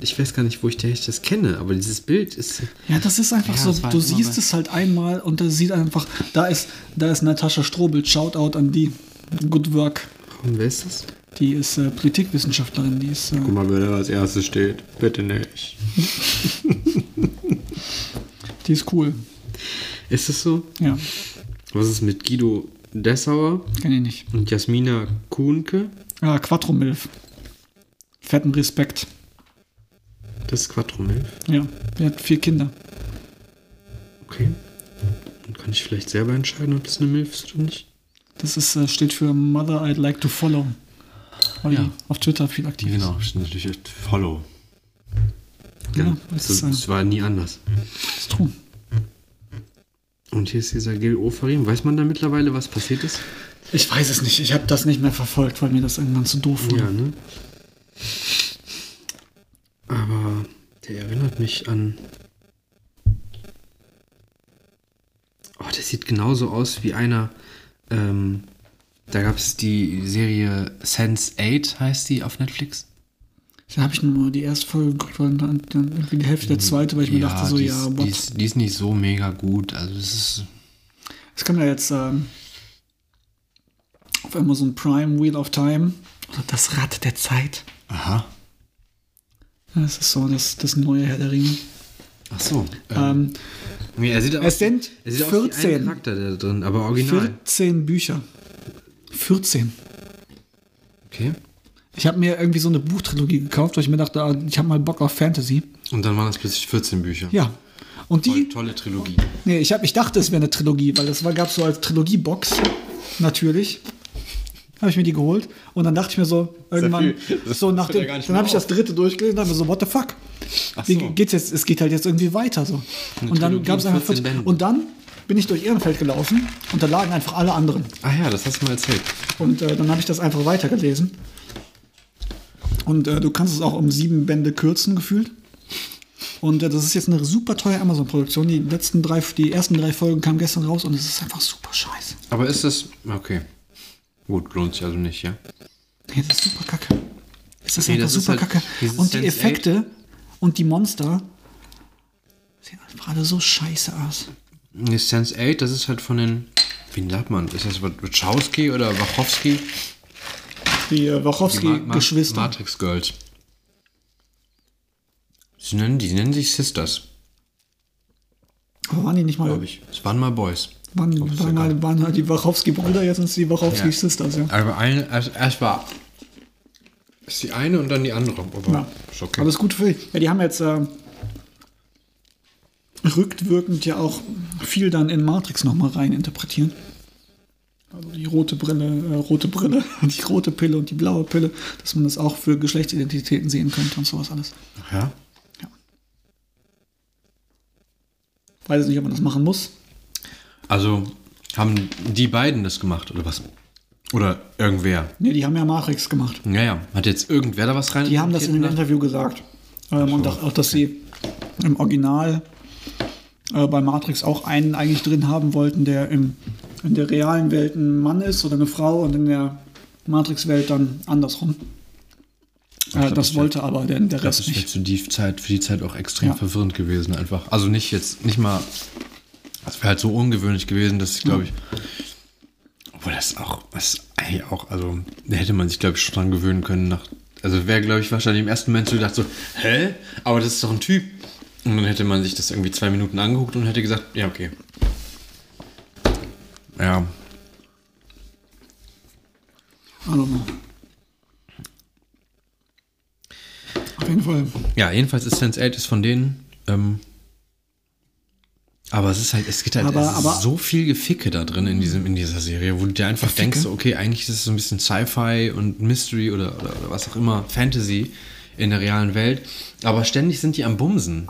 Ich weiß gar nicht, wo ich ich das kenne, aber dieses Bild ist. Ja, das ist einfach Ja, so, du siehst es halt einmal und da sieht einfach, da ist, da ist Natascha Strobel, Shoutout an die, good work. Und wer ist das? Die ist äh, Politikwissenschaftlerin, die ist, äh, mal, wer da als erstes steht. Bitte nicht. die ist cool. Ist das so? Ja, Was ist mit Guido Dessauer kenn ich nicht. und Jasmina Kuhnke? Ah, Quattromilf. Fetten Respekt. Das ist Quattromilf. Ja, der hat vier Kinder. Okay. Dann kann ich vielleicht selber entscheiden, ob das eine Milf ist oder nicht. Das ist, äh, steht für Mother I'd like to follow. Weil Ja. auf Twitter viel aktiv ist. Genau, stimmt natürlich echt Follow. Ja, Ja, das das, ist, äh, das war nie anders. Das ist true. Und hier ist dieser Gil Ofarim. Weiß man da mittlerweile, was passiert ist? Ich weiß es nicht. Ich habe das nicht mehr verfolgt, weil mir das irgendwann zu doof wurde. Ja, ne? Aber der erinnert mich an. Oh, der sieht genauso aus wie einer. Ähm, da gab es die Serie Sense 8, heißt die auf Netflix. Da habe ich nur die erste Folge geguckt, weil dann, dann irgendwie die Hälfte der zweite, weil ich mir dachte so, die ja, ist, what? die, ist, die ist nicht so mega gut. Also, es ist. Es kommt ja jetzt ähm, auf Amazon Prime Wheel of Time oder das Rad der Zeit. Aha. Das ist so das, das neue Herr der Ringe. Ach so. Ähm, nee, er sieht aus, es sind er sieht aus wie ein 14. Charakter da drin, aber original. 14 Bücher. 14. Okay. Ich habe mir irgendwie so eine Buchtrilogie gekauft, weil ich mir dachte, ah, ich habe mal Bock auf Fantasy. Und dann waren das plötzlich 14 Bücher. Ja. Und Voll die, tolle Trilogie. nee, ich, hab, ich dachte, es wäre eine Trilogie, weil das gab so als Trilogiebox, natürlich. Habe ich mir die geholt und dann dachte ich mir so, irgendwann, so nach dem, gar nicht dann habe ich das dritte durchgelesen und dachte mir so, what the fuck? Ach Wie so. geht's jetzt, es geht halt jetzt irgendwie weiter so. Und dann gab es in einfach 14 14 Bänden. Und dann bin ich durch Ehrenfeld gelaufen und da lagen einfach alle anderen. Ah ja, das hast du mal erzählt. Und äh, dann habe ich das einfach weitergelesen. Und äh, du kannst es auch um sieben Bände kürzen, gefühlt. Und äh, das ist jetzt eine super teure Amazon-Produktion. Die letzten drei, die ersten drei Folgen kamen gestern raus und es ist einfach super scheiße. Aber ist das. Okay. Gut, lohnt sich also nicht, ja? Nee, das ist super kacke. Es ist Nee, einfach das ist super halt kacke. Und die Sense8. Effekte und die Monster sehen einfach alle so scheiße aus. Nee, Sense 8, das ist halt von den. Wie sagt man? Ist das Wachowski oder Wachowski? Die äh, Die Ma- Ma- Wachowski-Geschwister. Matrix Girls. Sie nennen, die nennen sich Sisters, Aber waren die nicht mal. glaube ich. Es waren mal Boys. Waren, es waren, mal, waren halt die Wachowski-Brüder, jetzt sind es die Ja. Wachowski-Sisters, ja. Aber eine, erst, erst war. Ist die eine und dann die andere. Aber Ja. ist okay. Aber das ist gut für Ja, die haben jetzt äh, rückwirkend ja auch viel dann in Matrix nochmal rein interpretiert. Also die rote Brille, äh, rote Brille, die rote Pille und die blaue Pille, dass man das auch für Geschlechtsidentitäten sehen könnte und sowas alles. Ach ja? Weiß nicht, ob man das machen muss. Also haben die beiden das gemacht, oder was? Oder irgendwer? Ne, die haben ja Matrix gemacht. Naja, hat jetzt irgendwer da was rein? Die haben das in dem? Interview gesagt. Ähm, und auch, auch, dass sie im Original äh, bei Matrix auch einen eigentlich drin haben wollten, der im, in der realen Welt ein Mann ist oder eine Frau und in der Matrix-Welt dann andersrum. Äh, glaub, das das wollte aber der, der Das Rest ist vielleicht nicht. für die Zeit, für die Zeit auch extrem Ja. verwirrend gewesen, einfach. Also nicht jetzt, nicht mal. Es wäre halt so ungewöhnlich gewesen, dass ich, glaube ich. Obwohl das auch, das ist eigentlich auch, also, da hätte man sich, glaube ich, schon dran gewöhnen können. Nach, also wäre, glaube ich, wahrscheinlich im ersten Moment so gedacht, so, hä? Aber das ist doch ein Typ. Und dann hätte man sich das irgendwie zwei Minuten angeguckt und hätte gesagt, ja, okay. Ja, know. Auf jeden Fall. Ja, jedenfalls ist Sense 8 ist von denen. Ähm, aber es ist halt, es geht halt Aber- aber- so viel Geficke da drin in, diesem, in dieser Serie, wo du dir einfach Geficke? denkst, okay, eigentlich ist es so ein bisschen Sci-Fi und Mystery oder, oder, oder was auch immer, Fantasy in der realen Welt. Aber ständig sind die am Bumsen.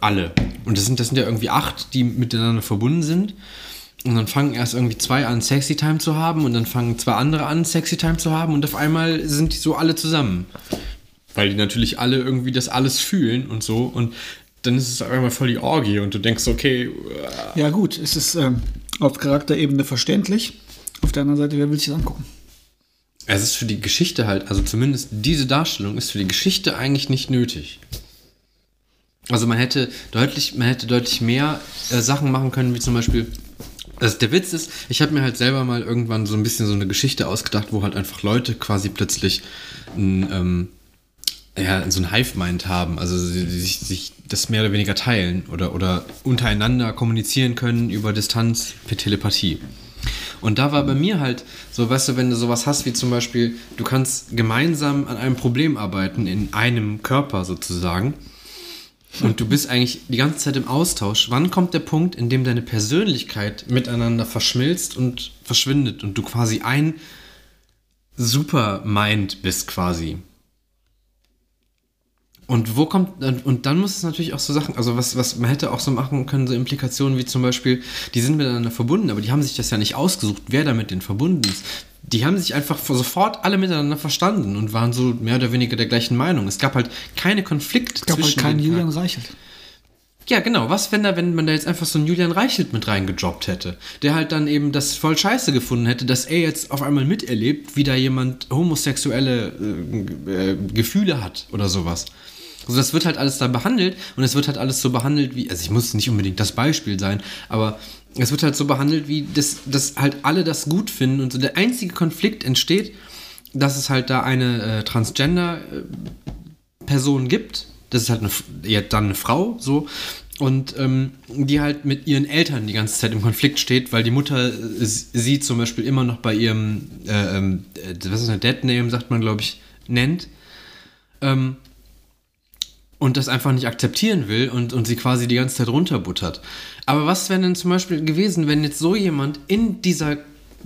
Alle. Und das sind, das sind ja irgendwie acht, die miteinander verbunden sind. Und dann fangen erst irgendwie zwei an, Sexy Time zu haben und dann fangen zwei andere an, Sexy Time zu haben und auf einmal sind die so alle zusammen. Weil die natürlich alle irgendwie das alles fühlen und so. Und dann ist es auf einmal voll die Orgie und du denkst, okay, äh, Ja, gut, es ist ähm, auf Charakterebene verständlich. Auf der anderen Seite, wer will sich das angucken? es ist für die Geschichte halt, also zumindest diese Darstellung ist für die Geschichte eigentlich nicht nötig. Also man hätte deutlich, man hätte deutlich mehr äh, Sachen machen können, wie zum Beispiel. Also der Witz ist, ich habe mir halt selber mal irgendwann so ein bisschen so eine Geschichte ausgedacht, wo halt einfach Leute quasi plötzlich ein, ähm, ja, so ein Hive-Mind haben, also sich, sich das mehr oder weniger teilen oder, oder untereinander kommunizieren können über Distanz per Telepathie. Und da war bei mir halt so, weißt du, wenn du sowas hast wie zum Beispiel, du kannst gemeinsam an einem Problem arbeiten, in einem Körper sozusagen, und du bist eigentlich die ganze Zeit im Austausch. Wann kommt der Punkt, in dem deine Persönlichkeit miteinander verschmilzt und verschwindet und du quasi ein Supermind bist quasi? Und wo kommt, und dann muss es natürlich auch so Sachen, also was, was man hätte auch so machen können, so Implikationen wie zum Beispiel, die sind miteinander verbunden, aber die haben sich das ja nicht ausgesucht, wer da mit denen verbunden ist. Die haben sich einfach sofort alle miteinander verstanden und waren so mehr oder weniger der gleichen Meinung. Es gab halt keine Konflikte Es gab halt zwischen keinen Julian. Reichelt. Ja, genau. Was, wenn da, wenn man da jetzt einfach so einen Julian Reichelt mit reingedroppt hätte, der halt dann eben das voll scheiße gefunden hätte, dass er jetzt auf einmal miterlebt, wie da jemand homosexuelle äh, äh, Gefühle hat oder sowas. Also das wird halt alles da behandelt und es wird halt alles so behandelt wie, also ich muss nicht unbedingt das Beispiel sein, aber es wird halt so behandelt wie, dass, dass halt alle das gut finden und so der einzige Konflikt entsteht, dass es halt da eine äh, Transgender äh, gibt, das ist halt eine, ja, dann eine Frau, so, und ähm, die halt mit ihren Eltern die ganze Zeit im Konflikt steht, weil die Mutter äh, sie zum Beispiel immer noch bei ihrem, äh, ähm, äh, was ist ein Dead Name, sagt man, glaube ich, nennt. Ähm, und das einfach nicht akzeptieren will und, und sie quasi die ganze Zeit runterbuttert. Aber was wäre denn zum Beispiel gewesen, wenn jetzt so jemand in dieser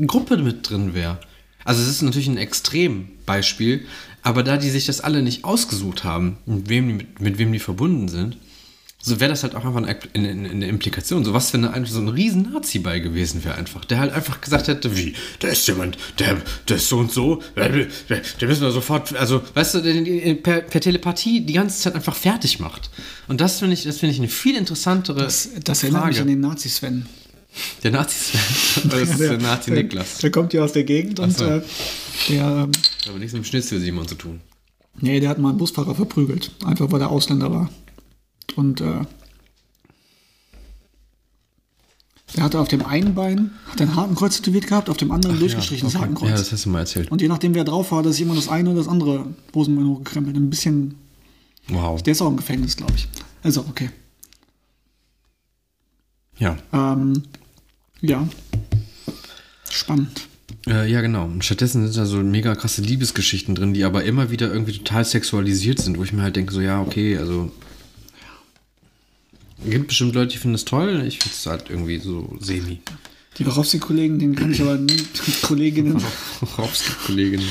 Gruppe mit drin wäre? Also es ist natürlich ein Extrembeispiel, aber da die sich das alle nicht ausgesucht haben, mit wem mit, mit wem die verbunden sind, so wäre das halt auch einfach eine, eine, eine Implikation. So was, wenn da einfach so ein riesen Nazi bei gewesen wäre einfach. Der halt einfach gesagt hätte, wie, da ist jemand, der, der ist so und so, der, der, der müssen wir sofort, also, weißt du, per, per Telepathie die ganze Zeit einfach fertig macht. Und das finde ich, das finde ich eine viel interessantere Das, das erinnert mich an den Nazi-Sven. Der Nazi das ist der Nazi der, Niklas. Der kommt ja aus der Gegend und so. äh, der, ähm, Aber nichts mit dem Schnitzel Simon zu tun. nee, der hat mal einen Busfahrer verprügelt. Einfach weil er Ausländer war. Und äh, der hatte auf dem einen Bein hat ein Hakenkreuz tätowiert gehabt, auf dem anderen durchgestrichenes okay. Hakenkreuz. Ja, das hast du mal erzählt. und je nachdem, wer drauf war, sich immer das eine oder das andere Hosenbein hochgekrempelt. Ein bisschen. Wow. Der ist auch im Gefängnis, glaube ich. Also, okay. Ja. Ähm, ja. Spannend. Äh, ja, genau. Und stattdessen sind da so mega krasse Liebesgeschichten drin, die aber immer wieder irgendwie total sexualisiert sind, wo ich mir halt denke, so, ja, okay, also. Gibt bestimmt Leute, die finden das toll. Ich finde es halt irgendwie so semi. Die Warowski-Kollegen, den kann ich aber nie, Kolleginnen Rowski-Kollegin.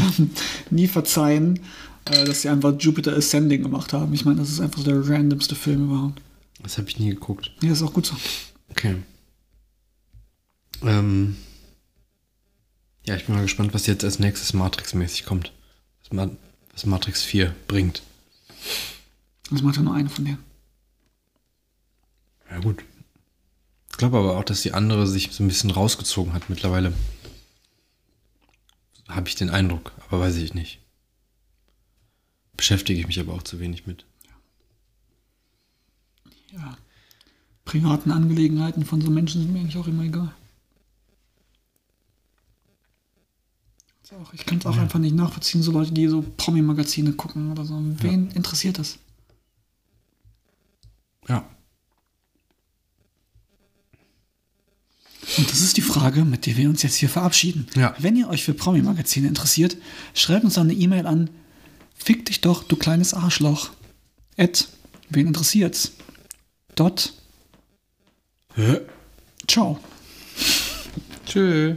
nie verzeihen, äh, dass sie einfach Jupiter Ascending gemacht haben. Ich meine, das ist einfach so der randomste Film überhaupt. Das habe ich nie geguckt. Ja, ist auch gut so. Okay. Ähm. Ja, ich bin mal gespannt, was jetzt als nächstes Matrix-mäßig kommt. Was, Ma was Matrix 4 bringt. Das macht ja nur eine von denen. Ja, gut. Ich glaube aber auch, dass die andere sich so ein bisschen rausgezogen hat mittlerweile. Habe ich den Eindruck, aber weiß ich nicht. Beschäftige ich mich aber auch zu wenig mit. Ja. Privaten Angelegenheiten von so Menschen sind mir eigentlich auch immer egal. Ich kann es auch einfach nicht nachvollziehen, so Leute, die so Promi-Magazine gucken oder so. Wen interessiert das? Ja. Und das ist die Frage, mit der wir uns jetzt hier verabschieden. Ja. Wenn ihr euch für Promi-Magazine interessiert, schreibt uns eine E-Mail an Fick dich doch, du kleines Arschloch. At, wen interessiert's? Dot. Ciao. Tschö.